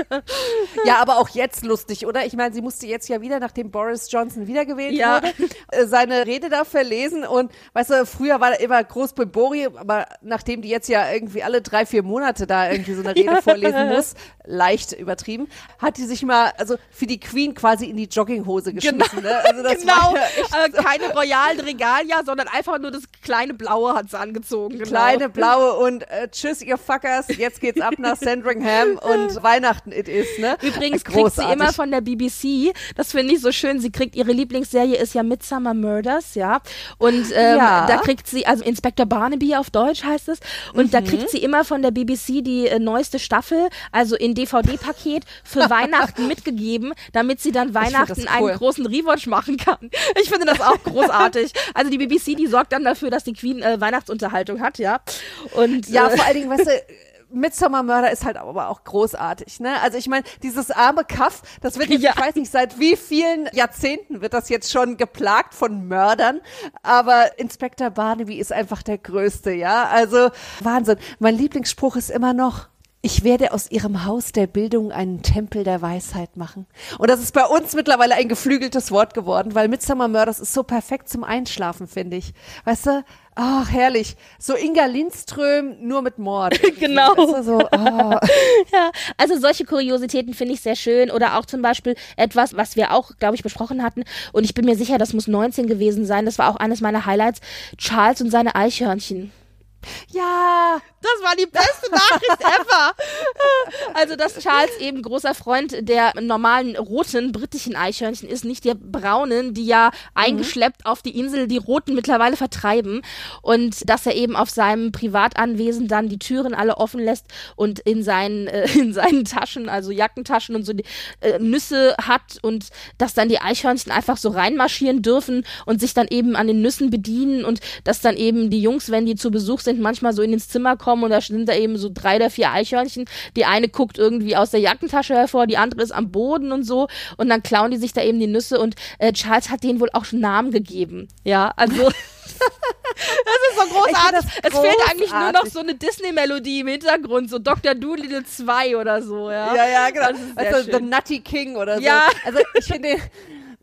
Ja, aber auch jetzt lustig, oder? Ich meine, sie musste jetzt ja wieder, nachdem Boris Johnson wiedergewählt Ja. wurde, äh, seine Rede da verlesen. Und weißt du, früher war er immer groß Bori, aber nachdem die jetzt ja irgendwie alle drei, vier Monate da irgendwie so eine [LAUGHS] Rede vorlesen muss, leicht übertrieben, hat die sich mal, also für die Queen quasi in die Jogginghose geschmissen. Ne? Also das genau, ja äh, keine royalen Regalia, sondern einfach nur das kleine Blaue hat sie angezogen. Genau. kleine blaue und äh, tschüss, ihr Fuckers, jetzt geht's ab nach St. Sandringham und Weihnachten it is, ne? Übrigens kriegt Großartig. sie immer von der BBC, das finde ich so schön, sie kriegt, ihre Lieblingsserie ist ja Midsummer Murders, ja. Und ähm, Ja. da kriegt sie, also Inspector Barnaby auf Deutsch heißt es, und Mhm. da kriegt sie immer von der BBC die äh, neueste Staffel, also in DVD-Paket für [LAUGHS] Weihnachten mitgegeben, damit sie dann Weihnachten cool. einen großen Rewatch machen kann. Ich finde das auch großartig. Also die BBC, die sorgt dann dafür, dass die Queen äh, Weihnachtsunterhaltung hat, ja. Und Ja, äh, vor allen Dingen, weißt du, [LAUGHS] Midsommar Murder ist halt aber auch großartig, ne? Also ich meine, dieses arme Kaff, das wird jetzt, Ja. ich weiß nicht, seit wie vielen Jahrzehnten wird das jetzt schon geplagt von Mördern, aber Inspector Barnaby ist einfach der Größte, ja? Also Wahnsinn. Mein Lieblingsspruch ist immer noch, ich werde aus ihrem Haus der Bildung einen Tempel der Weisheit machen. Und das ist bei uns mittlerweile ein geflügeltes Wort geworden, weil Midsommar Murders ist so perfekt zum Einschlafen, finde ich. Weißt du? Ach, herrlich. So Inga Lindström, nur mit Mord. [LAUGHS] Genau. Du, so, oh. [LAUGHS] Ja, also solche Kuriositäten finde ich sehr schön. Oder auch zum Beispiel etwas, was wir auch, glaube ich, besprochen hatten. Und ich bin mir sicher, das muss 19 gewesen sein. Das war auch eines meiner Highlights. Charles und seine Eichhörnchen. Ja, Das war die beste Nachricht ever. [LAUGHS] Also, dass Charles eben großer Freund der normalen roten britischen Eichhörnchen ist, nicht der braunen, die ja eingeschleppt auf die Insel die roten mittlerweile vertreiben. Und dass er eben auf seinem Privatanwesen dann die Türen alle offen lässt und in seinen, äh, [LAUGHS] in seinen Taschen, also Jackentaschen und so die, äh, Nüsse hat und dass dann die Eichhörnchen einfach so reinmarschieren dürfen und sich dann eben an den Nüssen bedienen und dass dann eben die Jungs, wenn die zu Besuch sind, manchmal so in ins Zimmer kommen und da sind da eben so drei oder vier Eichhörnchen. Die eine guckt irgendwie aus der Jackentasche hervor, die andere ist am Boden und so und dann klauen die sich da eben die Nüsse und äh, Charles hat denen wohl auch schon Namen gegeben. Ja, also [LAUGHS] das ist so großartig. Es fehlt eigentlich nur noch großartig. so eine Disney-Melodie im Hintergrund, so Dr. Doolittle 2 oder so, ja. ja, ja, genau. Also The schön. Nutty King oder so. Ja. Also ich finde,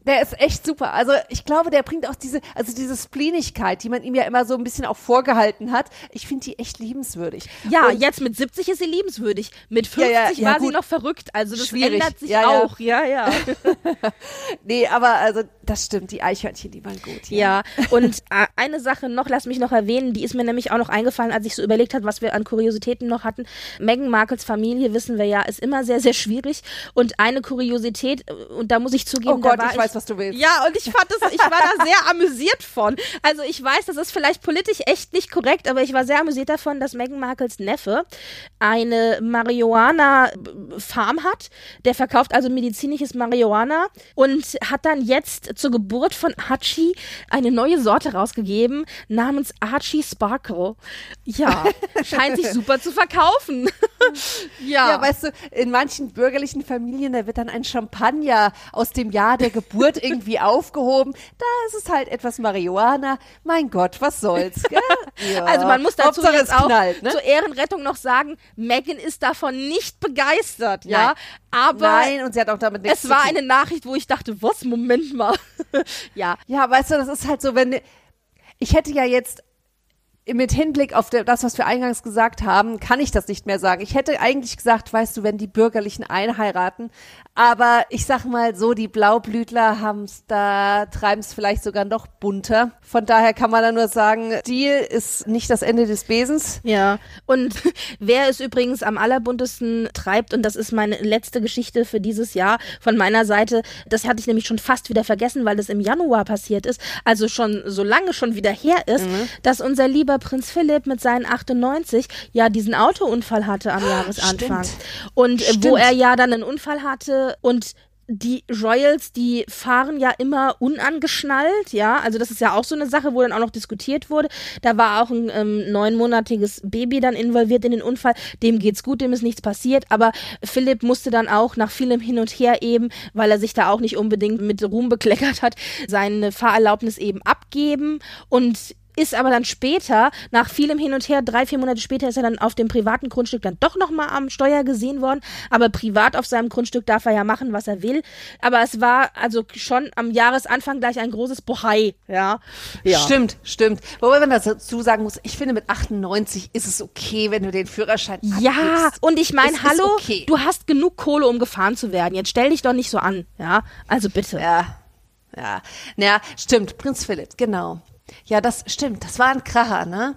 der ist echt super. Also ich glaube, der bringt auch diese, also diese Spleenigkeit, die man ihm ja immer so ein bisschen auch vorgehalten hat. Ich finde die echt liebenswürdig. Ja, Und jetzt mit 70 ist sie liebenswürdig. Mit Ja, 50 ja, ja, war sie gut. noch verrückt. Also das Schwierig. ändert sich auch. Ja, ja. [LAUGHS] Nee, aber also das stimmt, die Eichhörnchen, die waren gut. Ja, und äh, eine Sache noch, lass mich noch erwähnen, die ist mir nämlich auch noch eingefallen, als ich so überlegt habe, was wir an Kuriositäten noch hatten. Meghan Markles Familie, wissen wir ja, ist immer sehr, sehr schwierig. Und eine Kuriosität, äh, und da muss ich zugeben, Oh Gott, war ich weiß, was du willst. Ja, und ich fand das, ich war da sehr amüsiert von. Also ich weiß, das ist vielleicht politisch echt nicht korrekt, aber ich war sehr amüsiert davon, dass Meghan Markles Neffe eine Marihuana-Farm hat. Der verkauft also medizinisches Marihuana und hat dann jetzt zur Geburt von Hachi eine neue Sorte rausgegeben namens Archie Sparkle. Ja, [LAUGHS] scheint sich super zu verkaufen. [LAUGHS] ja. Ja, weißt du, in manchen bürgerlichen Familien, da wird dann ein Champagner aus dem Jahr der Geburt [LAUGHS] irgendwie aufgehoben. Da ist es halt etwas Marihuana. Mein Gott, was soll's, gell? Ja. Also man muss dazu Hauptsache, jetzt auch knallt, ne? zur Ehrenrettung noch sagen, Megan ist davon nicht begeistert, ja. Nein. Aber Nein, und sie hat auch damit nichts es war eine Nachricht, wo ich dachte, was, Moment mal. [LAUGHS] ja. Ja, weißt du, das ist halt so, wenn ich hätte ja jetzt mit Hinblick auf das, was wir eingangs gesagt haben, kann ich das nicht mehr sagen. Ich hätte eigentlich gesagt, weißt du, wenn die Bürgerlichen einheiraten, aber ich sag mal so, die Blaublütler haben's da, treiben's vielleicht sogar noch bunter. Von daher kann man da nur sagen, Deal ist nicht das Ende des Besens. Ja, und [LAUGHS] wer es übrigens am allerbuntesten treibt, und das ist meine letzte Geschichte für dieses Jahr von meiner Seite, das hatte ich nämlich schon fast wieder vergessen, weil das im Januar passiert ist, also schon so lange schon wieder her ist, dass unser lieber Prinz Philipp mit seinen 98 ja diesen Autounfall hatte am Jahresanfang. Stimmt. Und äh, wo Stimmt. er ja dann einen Unfall hatte und die Royals, die fahren ja immer unangeschnallt, ja. Also das ist ja auch so eine Sache, wo dann auch noch diskutiert wurde. Da war auch ein ähm, neunmonatiges Baby dann involviert in den Unfall. Dem geht's gut, dem ist nichts passiert. Aber Philipp musste dann auch nach vielem Hin und Her eben, weil er sich da auch nicht unbedingt mit Ruhm bekleckert hat, seine Fahrerlaubnis eben abgeben und ist aber dann später, nach vielem Hin und Her, drei, vier Monate später, ist er dann auf dem privaten Grundstück dann doch nochmal am Steuer gesehen worden. Aber privat auf seinem Grundstück darf er ja machen, was er will. Aber es war also schon am Jahresanfang gleich ein großes Bohai, ja. ja. Stimmt, stimmt. Wobei man dazu sagen muss, ich finde mit 98 ist es okay, wenn du den Führerschein Ja, abgibst. und ich meine, hallo, okay. du hast genug Kohle, um gefahren zu werden. Jetzt stell dich doch nicht so an, ja. Also bitte. Ja, ja. Ja, stimmt, Prinz Philipp, genau. Ja, das stimmt. Das war ein Kracher, ne?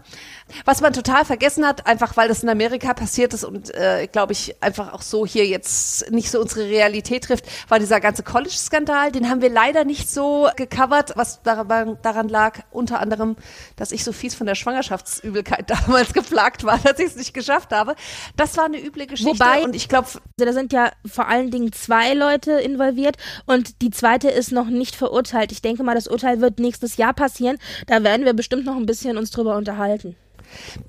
Was man total vergessen hat, einfach weil das in Amerika passiert ist und äh, glaube ich einfach auch so hier jetzt nicht so unsere Realität trifft, war dieser ganze College-Skandal. Den haben wir leider nicht so gecovert, was daran, daran lag, unter anderem, dass ich so fies von der Schwangerschaftsübelkeit [LAUGHS] damals geplagt war, dass ich es nicht geschafft habe. Das war eine üble Geschichte Wobei- und ich glaube, Also da sind ja vor allen Dingen zwei Leute involviert und die zweite ist noch nicht verurteilt. Ich denke mal, das Urteil wird nächstes Jahr passieren. Da werden wir bestimmt noch ein bisschen uns drüber unterhalten.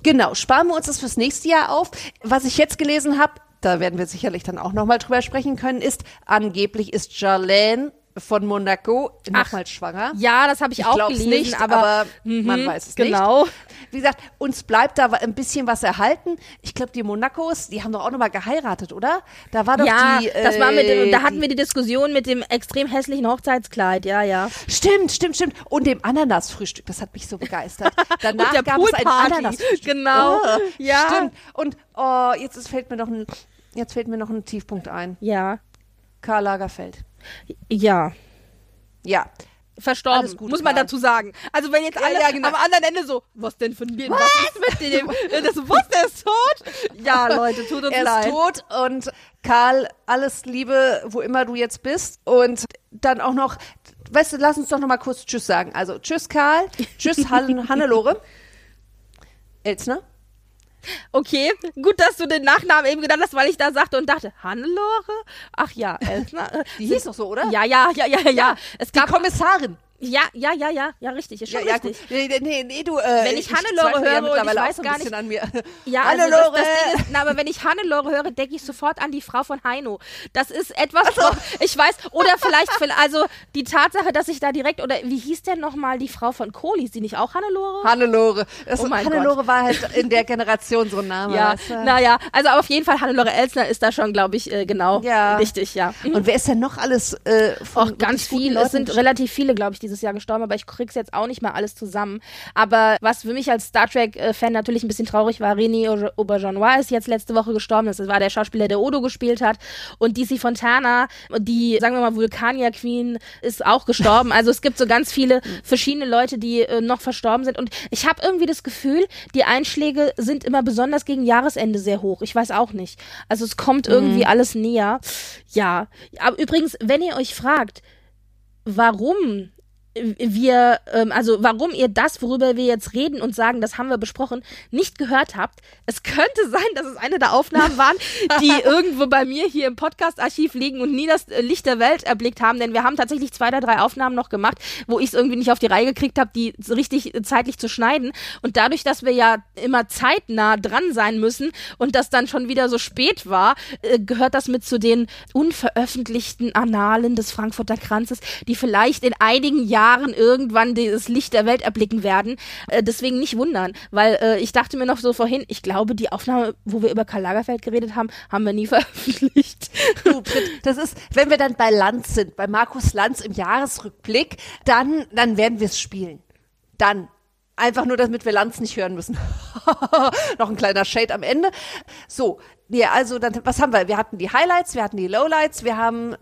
Genau, sparen wir uns das fürs nächste Jahr auf. Was ich jetzt gelesen habe, da werden wir sicherlich dann auch nochmal drüber sprechen können, ist, angeblich ist Jarlaine von Monaco nochmal schwanger. Ja, das habe ich, Ich auch gelesen, nicht, aber, aber Mhm, man weiß es genau. nicht. Wie gesagt, uns bleibt da ein bisschen was erhalten. Ich glaube, die Monacos, die haben doch auch nochmal geheiratet, oder? Da war doch Ja, die. das war mit dem, äh, da hatten die, wir die Diskussion mit dem extrem hässlichen Hochzeitskleid, ja, ja. Stimmt, stimmt, stimmt. Und dem Ananasfrühstück, das hat mich so begeistert. [LAUGHS] Danach gab es ein. Ananasfrühstück. Genau. Ah, Ja. Stimmt. Und oh, jetzt ist, fällt mir noch ein, jetzt fällt mir noch ein Tiefpunkt ein. Ja, Karl Lagerfeld. Ja. Ja. Verstorben, Gute, muss man dazu sagen. Also wenn jetzt Ja, alle ja, genau. am anderen Ende so, was denn von mir, was, ist mit dem, Äh, das, was, der ist tot? Ja, [LAUGHS] Leute, tut uns Er leid. ist tot und Karl, alles Liebe, wo immer du jetzt bist. Und dann auch noch, weißt du, lass uns doch noch mal kurz Tschüss sagen. Also Tschüss Karl, Tschüss Han [LAUGHS] Hannelore. Elsner? Okay, gut, dass du den Nachnamen eben genannt hast, weil ich da sagte und dachte, Hannelore? Ach ja, Elsner. äh, Die hieß doch so, oder? Ja, ja, ja, ja, ja, ja. Es Die gab, Kommissarin. Ja, ja, ja, ja, ja, richtig, ist schon Ja, ja, richtig. gut. Nee, nee, nee, du, äh, Wenn ich Hannelore zweifle ja höre ich mittlerweile auch weiß so ein gar bisschen nicht- an mir. Ja, also das, Hannelore! das ist, na, aber wenn ich Hannelore höre, denke ich sofort an die Frau von Heino. Das ist etwas, ich weiß, oder vielleicht, also die Tatsache, dass ich da direkt, oder wie hieß denn nochmal die Frau von Kohl? Hieß die nicht auch Hannelore? Hannelore. Das, Oh mein Hannelore war halt in der Generation so ein Name. ja, weißt du? naja, also auf jeden Fall Hannelore Elsner ist da schon, glaube ich, äh, genau Ja. richtig, ja. Und wer ist denn noch alles äh, von Auch ganz viel. Es sind relativ viele, glaube ich, dieses Jahr gestorben, aber ich krieg's jetzt auch nicht mal alles zusammen. Aber was für mich als Star Trek-Fan natürlich ein bisschen traurig war, René Auber- Auberjonois ist jetzt letzte Woche gestorben. Das war der Schauspieler, der Odo gespielt hat. Und DC Fontana, die, sagen wir mal, Vulkanier Queen, ist auch gestorben. [LAUGHS] Also es gibt so ganz viele verschiedene Leute, die äh, noch verstorben sind. Und ich habe irgendwie das Gefühl, die Einschläge sind immer besonders gegen Jahresende sehr hoch. Ich weiß auch nicht. Also es kommt irgendwie alles näher. Ja. Aber übrigens, wenn ihr euch fragt, warum wir, ähm, also warum ihr das, worüber wir jetzt reden und sagen, das haben wir besprochen, nicht gehört habt. Es könnte sein, dass es eine der Aufnahmen waren, die [LAUGHS] irgendwo bei mir hier im Podcast-Archiv liegen und nie das äh, Licht der Welt erblickt haben, denn wir haben tatsächlich zwei oder drei Aufnahmen noch gemacht, wo ich es irgendwie nicht auf die Reihe gekriegt habe, die richtig äh, zeitlich zu schneiden. Und dadurch, dass wir ja immer zeitnah dran sein müssen und das dann schon wieder so spät war, äh, gehört das mit zu den unveröffentlichten Annalen des Frankfurter Kranzes, die vielleicht in einigen Jahren irgendwann das Licht der Welt erblicken werden. Äh, deswegen nicht wundern, weil äh, ich dachte mir noch so vorhin, ich glaube, die Aufnahme, wo wir über Karl Lagerfeld geredet haben, haben wir nie [LAUGHS] veröffentlicht. Das ist, wenn wir dann bei Lanz sind, bei Markus Lanz im Jahresrückblick, dann, dann werden wir es spielen. Dann. Einfach nur, damit wir Lanz nicht hören müssen. [LAUGHS] Noch ein kleiner Shade am Ende. So, ja, also dann, was haben wir? Wir hatten die Highlights, wir hatten die Lowlights, wir haben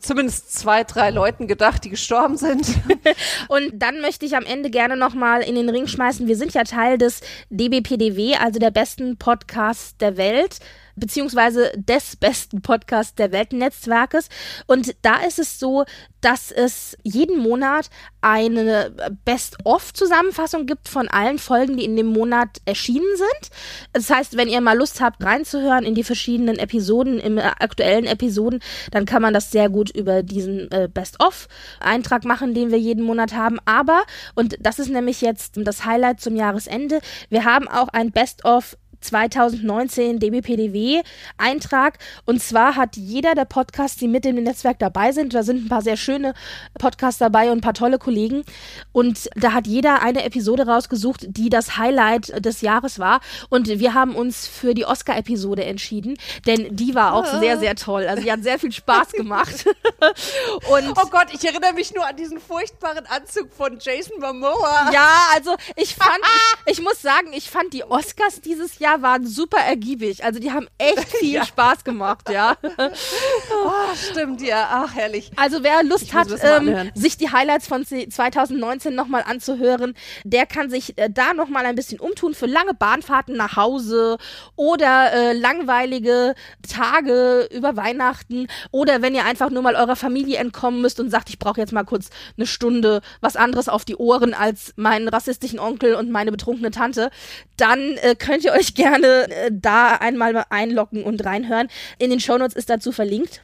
zumindest zwei, drei Leuten gedacht, die gestorben sind. [LAUGHS] Und dann möchte ich am Ende gerne nochmal in den Ring schmeißen. Wir sind ja Teil des DBPDW, also der besten Podcasts der Welt beziehungsweise des besten Podcasts der Weltnetzwerkes. Und da ist es so, dass es jeden Monat eine Best-of-Zusammenfassung gibt von allen Folgen, die in dem Monat erschienen sind. Das heißt, wenn ihr mal Lust habt, reinzuhören in die verschiedenen Episoden, im äh, aktuellen Episoden, dann kann man das sehr gut über diesen äh, Best-of-Eintrag machen, den wir jeden Monat haben. Aber, und das ist nämlich jetzt das Highlight zum Jahresende, wir haben auch ein Best-of 2019 DBPDW Eintrag und zwar hat jeder der Podcasts, die mit in dem Netzwerk dabei sind, da sind ein paar sehr schöne Podcasts dabei und ein paar tolle Kollegen und da hat jeder eine Episode rausgesucht, die das Highlight des Jahres war und wir haben uns für die Oscar Episode entschieden, denn die war auch sehr sehr toll. Also die hat sehr viel Spaß gemacht. [LAUGHS] und Oh Gott, ich erinnere mich nur an diesen furchtbaren Anzug von Jason Momoa. ja, also ich fand, ich, ich muss sagen, ich fand die Oscars dieses Jahr Jahr waren super ergiebig. Also die haben echt [LAUGHS] viel ja. Spaß gemacht, ja. oh, [LAUGHS] stimmt, ja. Ach, herrlich. Also wer Lust hat, ähm, sich die Highlights von 2019 nochmal anzuhören, der kann sich äh, da nochmal ein bisschen umtun für lange Bahnfahrten nach Hause oder äh, langweilige Tage über Weihnachten oder wenn ihr einfach nur mal eurer Familie entkommen müsst und sagt, ich brauche jetzt mal kurz eine Stunde was anderes auf die Ohren als meinen rassistischen Onkel und meine betrunkene Tante, dann äh, könnt ihr euch gerne äh, da einmal einloggen und reinhören. In den Shownotes ist dazu verlinkt.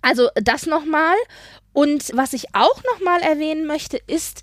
Also das nochmal. Und was ich auch nochmal erwähnen möchte, ist,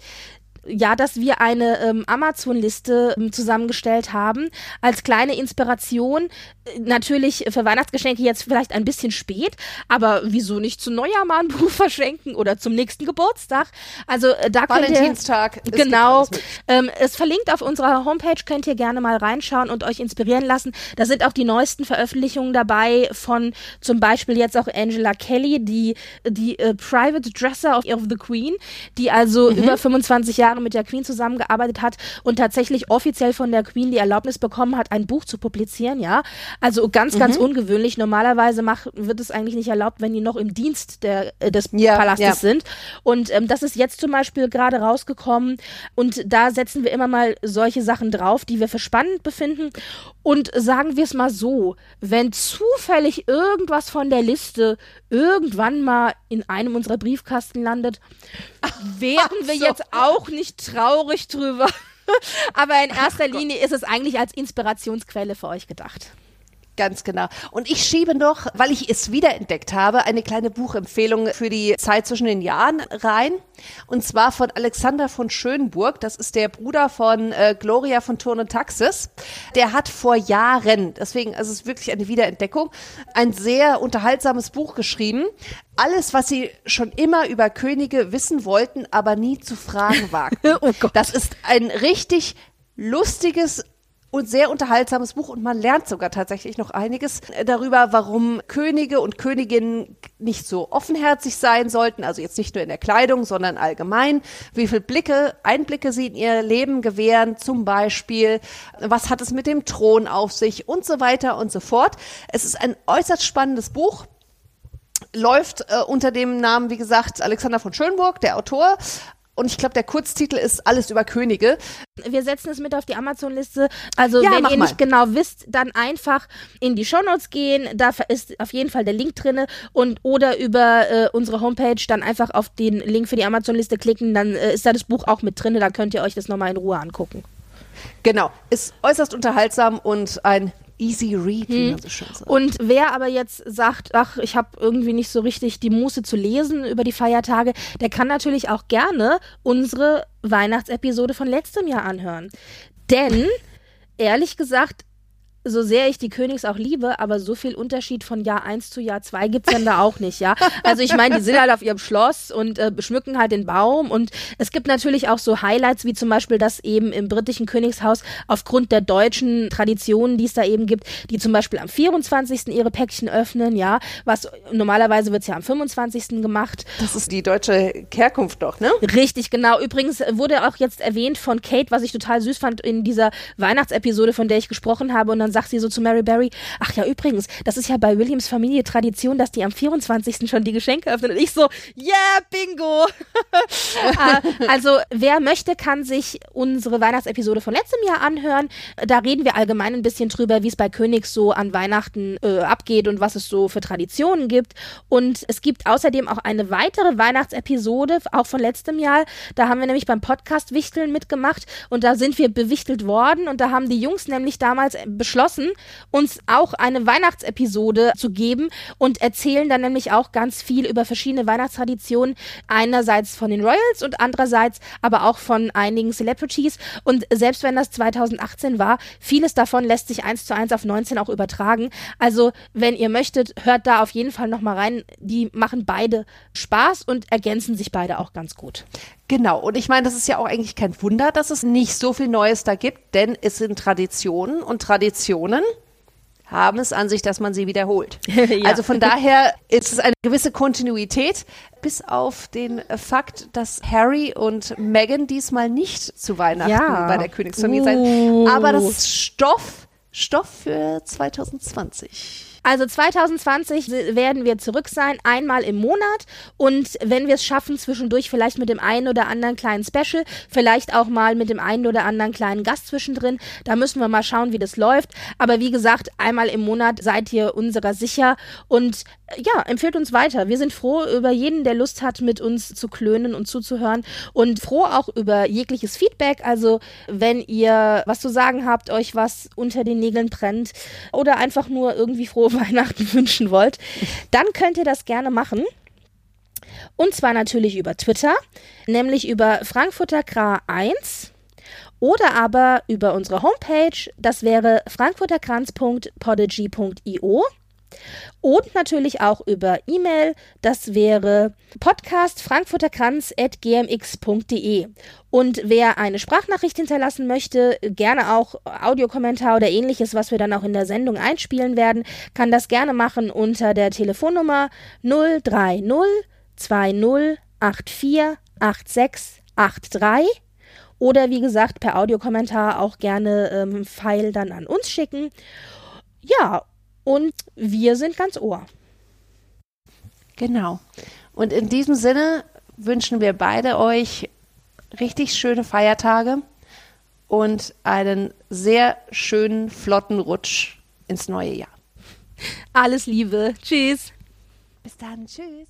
ja, dass wir eine ähm, Amazon-Liste ähm, zusammengestellt haben als kleine Inspiration. Äh, natürlich für Weihnachtsgeschenke jetzt vielleicht ein bisschen spät, aber wieso nicht zu Neujahr mal ein Buch [LAUGHS] verschenken oder zum nächsten Geburtstag? Also äh, da könnt Valentinstag. ihr genau. Ähm, es verlinkt auf unserer Homepage, könnt ihr gerne mal reinschauen und euch inspirieren lassen. Da sind auch die neuesten Veröffentlichungen dabei von zum Beispiel jetzt auch Angela Kelly, die die äh, Private Dresser of, of the Queen, die also mhm. über 25 Jahre Jahre mit der Queen zusammengearbeitet hat und tatsächlich offiziell von der Queen die Erlaubnis bekommen hat, ein Buch zu publizieren, ja. Also ganz, ganz mhm. ungewöhnlich. Normalerweise macht, wird es eigentlich nicht erlaubt, wenn die noch im Dienst der, äh, des ja, Palastes ja. sind. Und ähm, das ist jetzt zum Beispiel gerade rausgekommen und da setzen wir immer mal solche Sachen drauf, die wir für spannend befinden. Und sagen wir es mal so, wenn zufällig irgendwas von der Liste irgendwann mal in einem unserer Briefkasten landet, [LAUGHS] wären wir so. jetzt auch nicht traurig drüber. [LAUGHS] Aber in erster Linie ist es eigentlich als Inspirationsquelle für euch gedacht. Ganz genau. Und ich schiebe noch, weil ich es wiederentdeckt habe, eine kleine Buchempfehlung für die Zeit zwischen den Jahren rein. Und zwar von Alexander von Schönburg. Das ist der Bruder von äh, Gloria von Turn und Taxis. Der hat vor Jahren, deswegen ist es wirklich eine Wiederentdeckung, ein sehr unterhaltsames Buch geschrieben. Alles, was sie schon immer über Könige wissen wollten, aber nie zu fragen [LAUGHS] wagten. oh Gott. Das ist ein richtig lustiges, und sehr unterhaltsames Buch und man lernt sogar tatsächlich noch einiges darüber, warum Könige und Königinnen nicht so offenherzig sein sollten, also jetzt nicht nur in der Kleidung, sondern allgemein, wie viel Blicke, Einblicke sie in ihr Leben gewähren, zum Beispiel, was hat es mit dem Thron auf sich und so weiter und so fort. Es ist ein äußerst spannendes Buch läuft äh, unter dem Namen, wie gesagt, Alexander von Schönburg, der Autor. Und ich glaube, der Kurztitel ist Alles über Könige. Wir setzen es mit auf die Amazon-Liste. Also, ja, wenn ihr mal. nicht genau wisst, dann einfach in die Shownotes gehen. Da ist auf jeden Fall der Link drin. Und oder über äh, unsere Homepage dann einfach auf den Link für die Amazon-Liste klicken. Dann äh, ist da das Buch auch mit drin. Da könnt ihr euch das nochmal in Ruhe angucken. Genau. Ist äußerst unterhaltsam und ein Easy Read, wie hm. man so schön sagt. Und wer aber jetzt sagt, ach, ich habe irgendwie nicht so richtig die Muße zu lesen über die Feiertage, der kann natürlich auch gerne unsere Weihnachtsepisode von letztem Jahr anhören. Denn, ehrlich gesagt, so sehr ich die Königs auch liebe, aber so viel Unterschied von Jahr 1 zu Jahr 2 gibt's dann da auch nicht, ja. Also ich meine, die sind halt auf ihrem Schloss und äh, beschmücken halt den Baum und es gibt natürlich auch so Highlights, wie zum Beispiel, dass eben im britischen Königshaus aufgrund der deutschen Traditionen, die es da eben gibt, die zum Beispiel am 24. ihre Päckchen öffnen, ja, was normalerweise wird's ja am 25. gemacht. Das ist die deutsche Herkunft doch, ne? Richtig, genau. Übrigens wurde auch jetzt erwähnt von Kate, was ich total süß fand in dieser Weihnachtsepisode, von der ich gesprochen habe und dann sagt sie so zu Mary Berry, ach ja, übrigens, das ist ja bei Williams Familie Tradition, dass die am 24. schon die Geschenke öffnen. Und ich so, yeah, bingo! Äh, [LAUGHS] also, wer möchte, kann sich unsere Weihnachtsepisode von letztem Jahr anhören. Da reden wir allgemein ein bisschen drüber, wie es bei Königs so an Weihnachten äh, abgeht und was es so für Traditionen gibt. Und es gibt außerdem auch eine weitere Weihnachtsepisode, auch von letztem Jahr. Da haben wir nämlich beim Podcast Wichteln mitgemacht und da sind wir bewichtelt worden und da haben die Jungs nämlich damals beschlossen, beschlossen, uns auch eine Weihnachtsepisode zu geben und erzählen dann nämlich auch ganz viel über verschiedene Weihnachtstraditionen. Einerseits von den Royals und andererseits aber auch von einigen Celebrities. Und selbst wenn das 2018 war, vieles davon lässt sich eins zu eins auf 19 auch übertragen. Also, wenn ihr möchtet, hört da auf jeden Fall nochmal rein. Die machen beide Spaß und ergänzen sich beide auch ganz gut. Genau, und ich meine, das ist ja auch eigentlich kein Wunder, dass es nicht so viel Neues da gibt, denn es sind Traditionen und Traditionen haben es an sich, dass man sie wiederholt. [LAUGHS] ja. Also von daher ist es eine gewisse Kontinuität, bis auf den Fakt, dass Harry und Meghan diesmal nicht zu Weihnachten ja. bei der Königsfamilie uh. sein. Aber das ist Stoff Stoff für 2020? Also 2020 werden wir zurück sein, einmal im Monat. Und wenn wir es schaffen, zwischendurch vielleicht mit dem einen oder anderen kleinen Special, vielleicht auch mal mit dem einen oder anderen kleinen Gast zwischendrin. Da müssen wir mal schauen, wie das läuft. Aber wie gesagt, einmal im Monat seid ihr unserer sicher. Und ja, empfehlt uns weiter. Wir sind froh über jeden, der Lust hat, mit uns zu klönen und zuzuhören. Und froh auch über jegliches Feedback. Also wenn ihr was zu sagen habt, euch was unter den Nägeln brennt oder einfach nur irgendwie froh Weihnachten wünschen wollt, dann könnt ihr das gerne machen. Und zwar natürlich über Twitter, nämlich über Frankfurter Kra 1 oder aber über unsere Homepage, das wäre frankfurterkranz.podigy.io. Und natürlich auch über E-Mail, das wäre podcastfrankfurterkranz.gmx.de. Und wer eine Sprachnachricht hinterlassen möchte, gerne auch Audiokommentar oder ähnliches, was wir dann auch in der Sendung einspielen werden, kann das gerne machen unter der Telefonnummer 030 20 84 8683 oder wie gesagt per Audiokommentar auch gerne ähm, Pfeil dann an uns schicken. Ja, und wir sind ganz Ohr. Genau. Und in diesem Sinne wünschen wir beide euch richtig schöne Feiertage und einen sehr schönen, flotten Rutsch ins neue Jahr. Alles Liebe. Tschüss. Bis dann. Tschüss.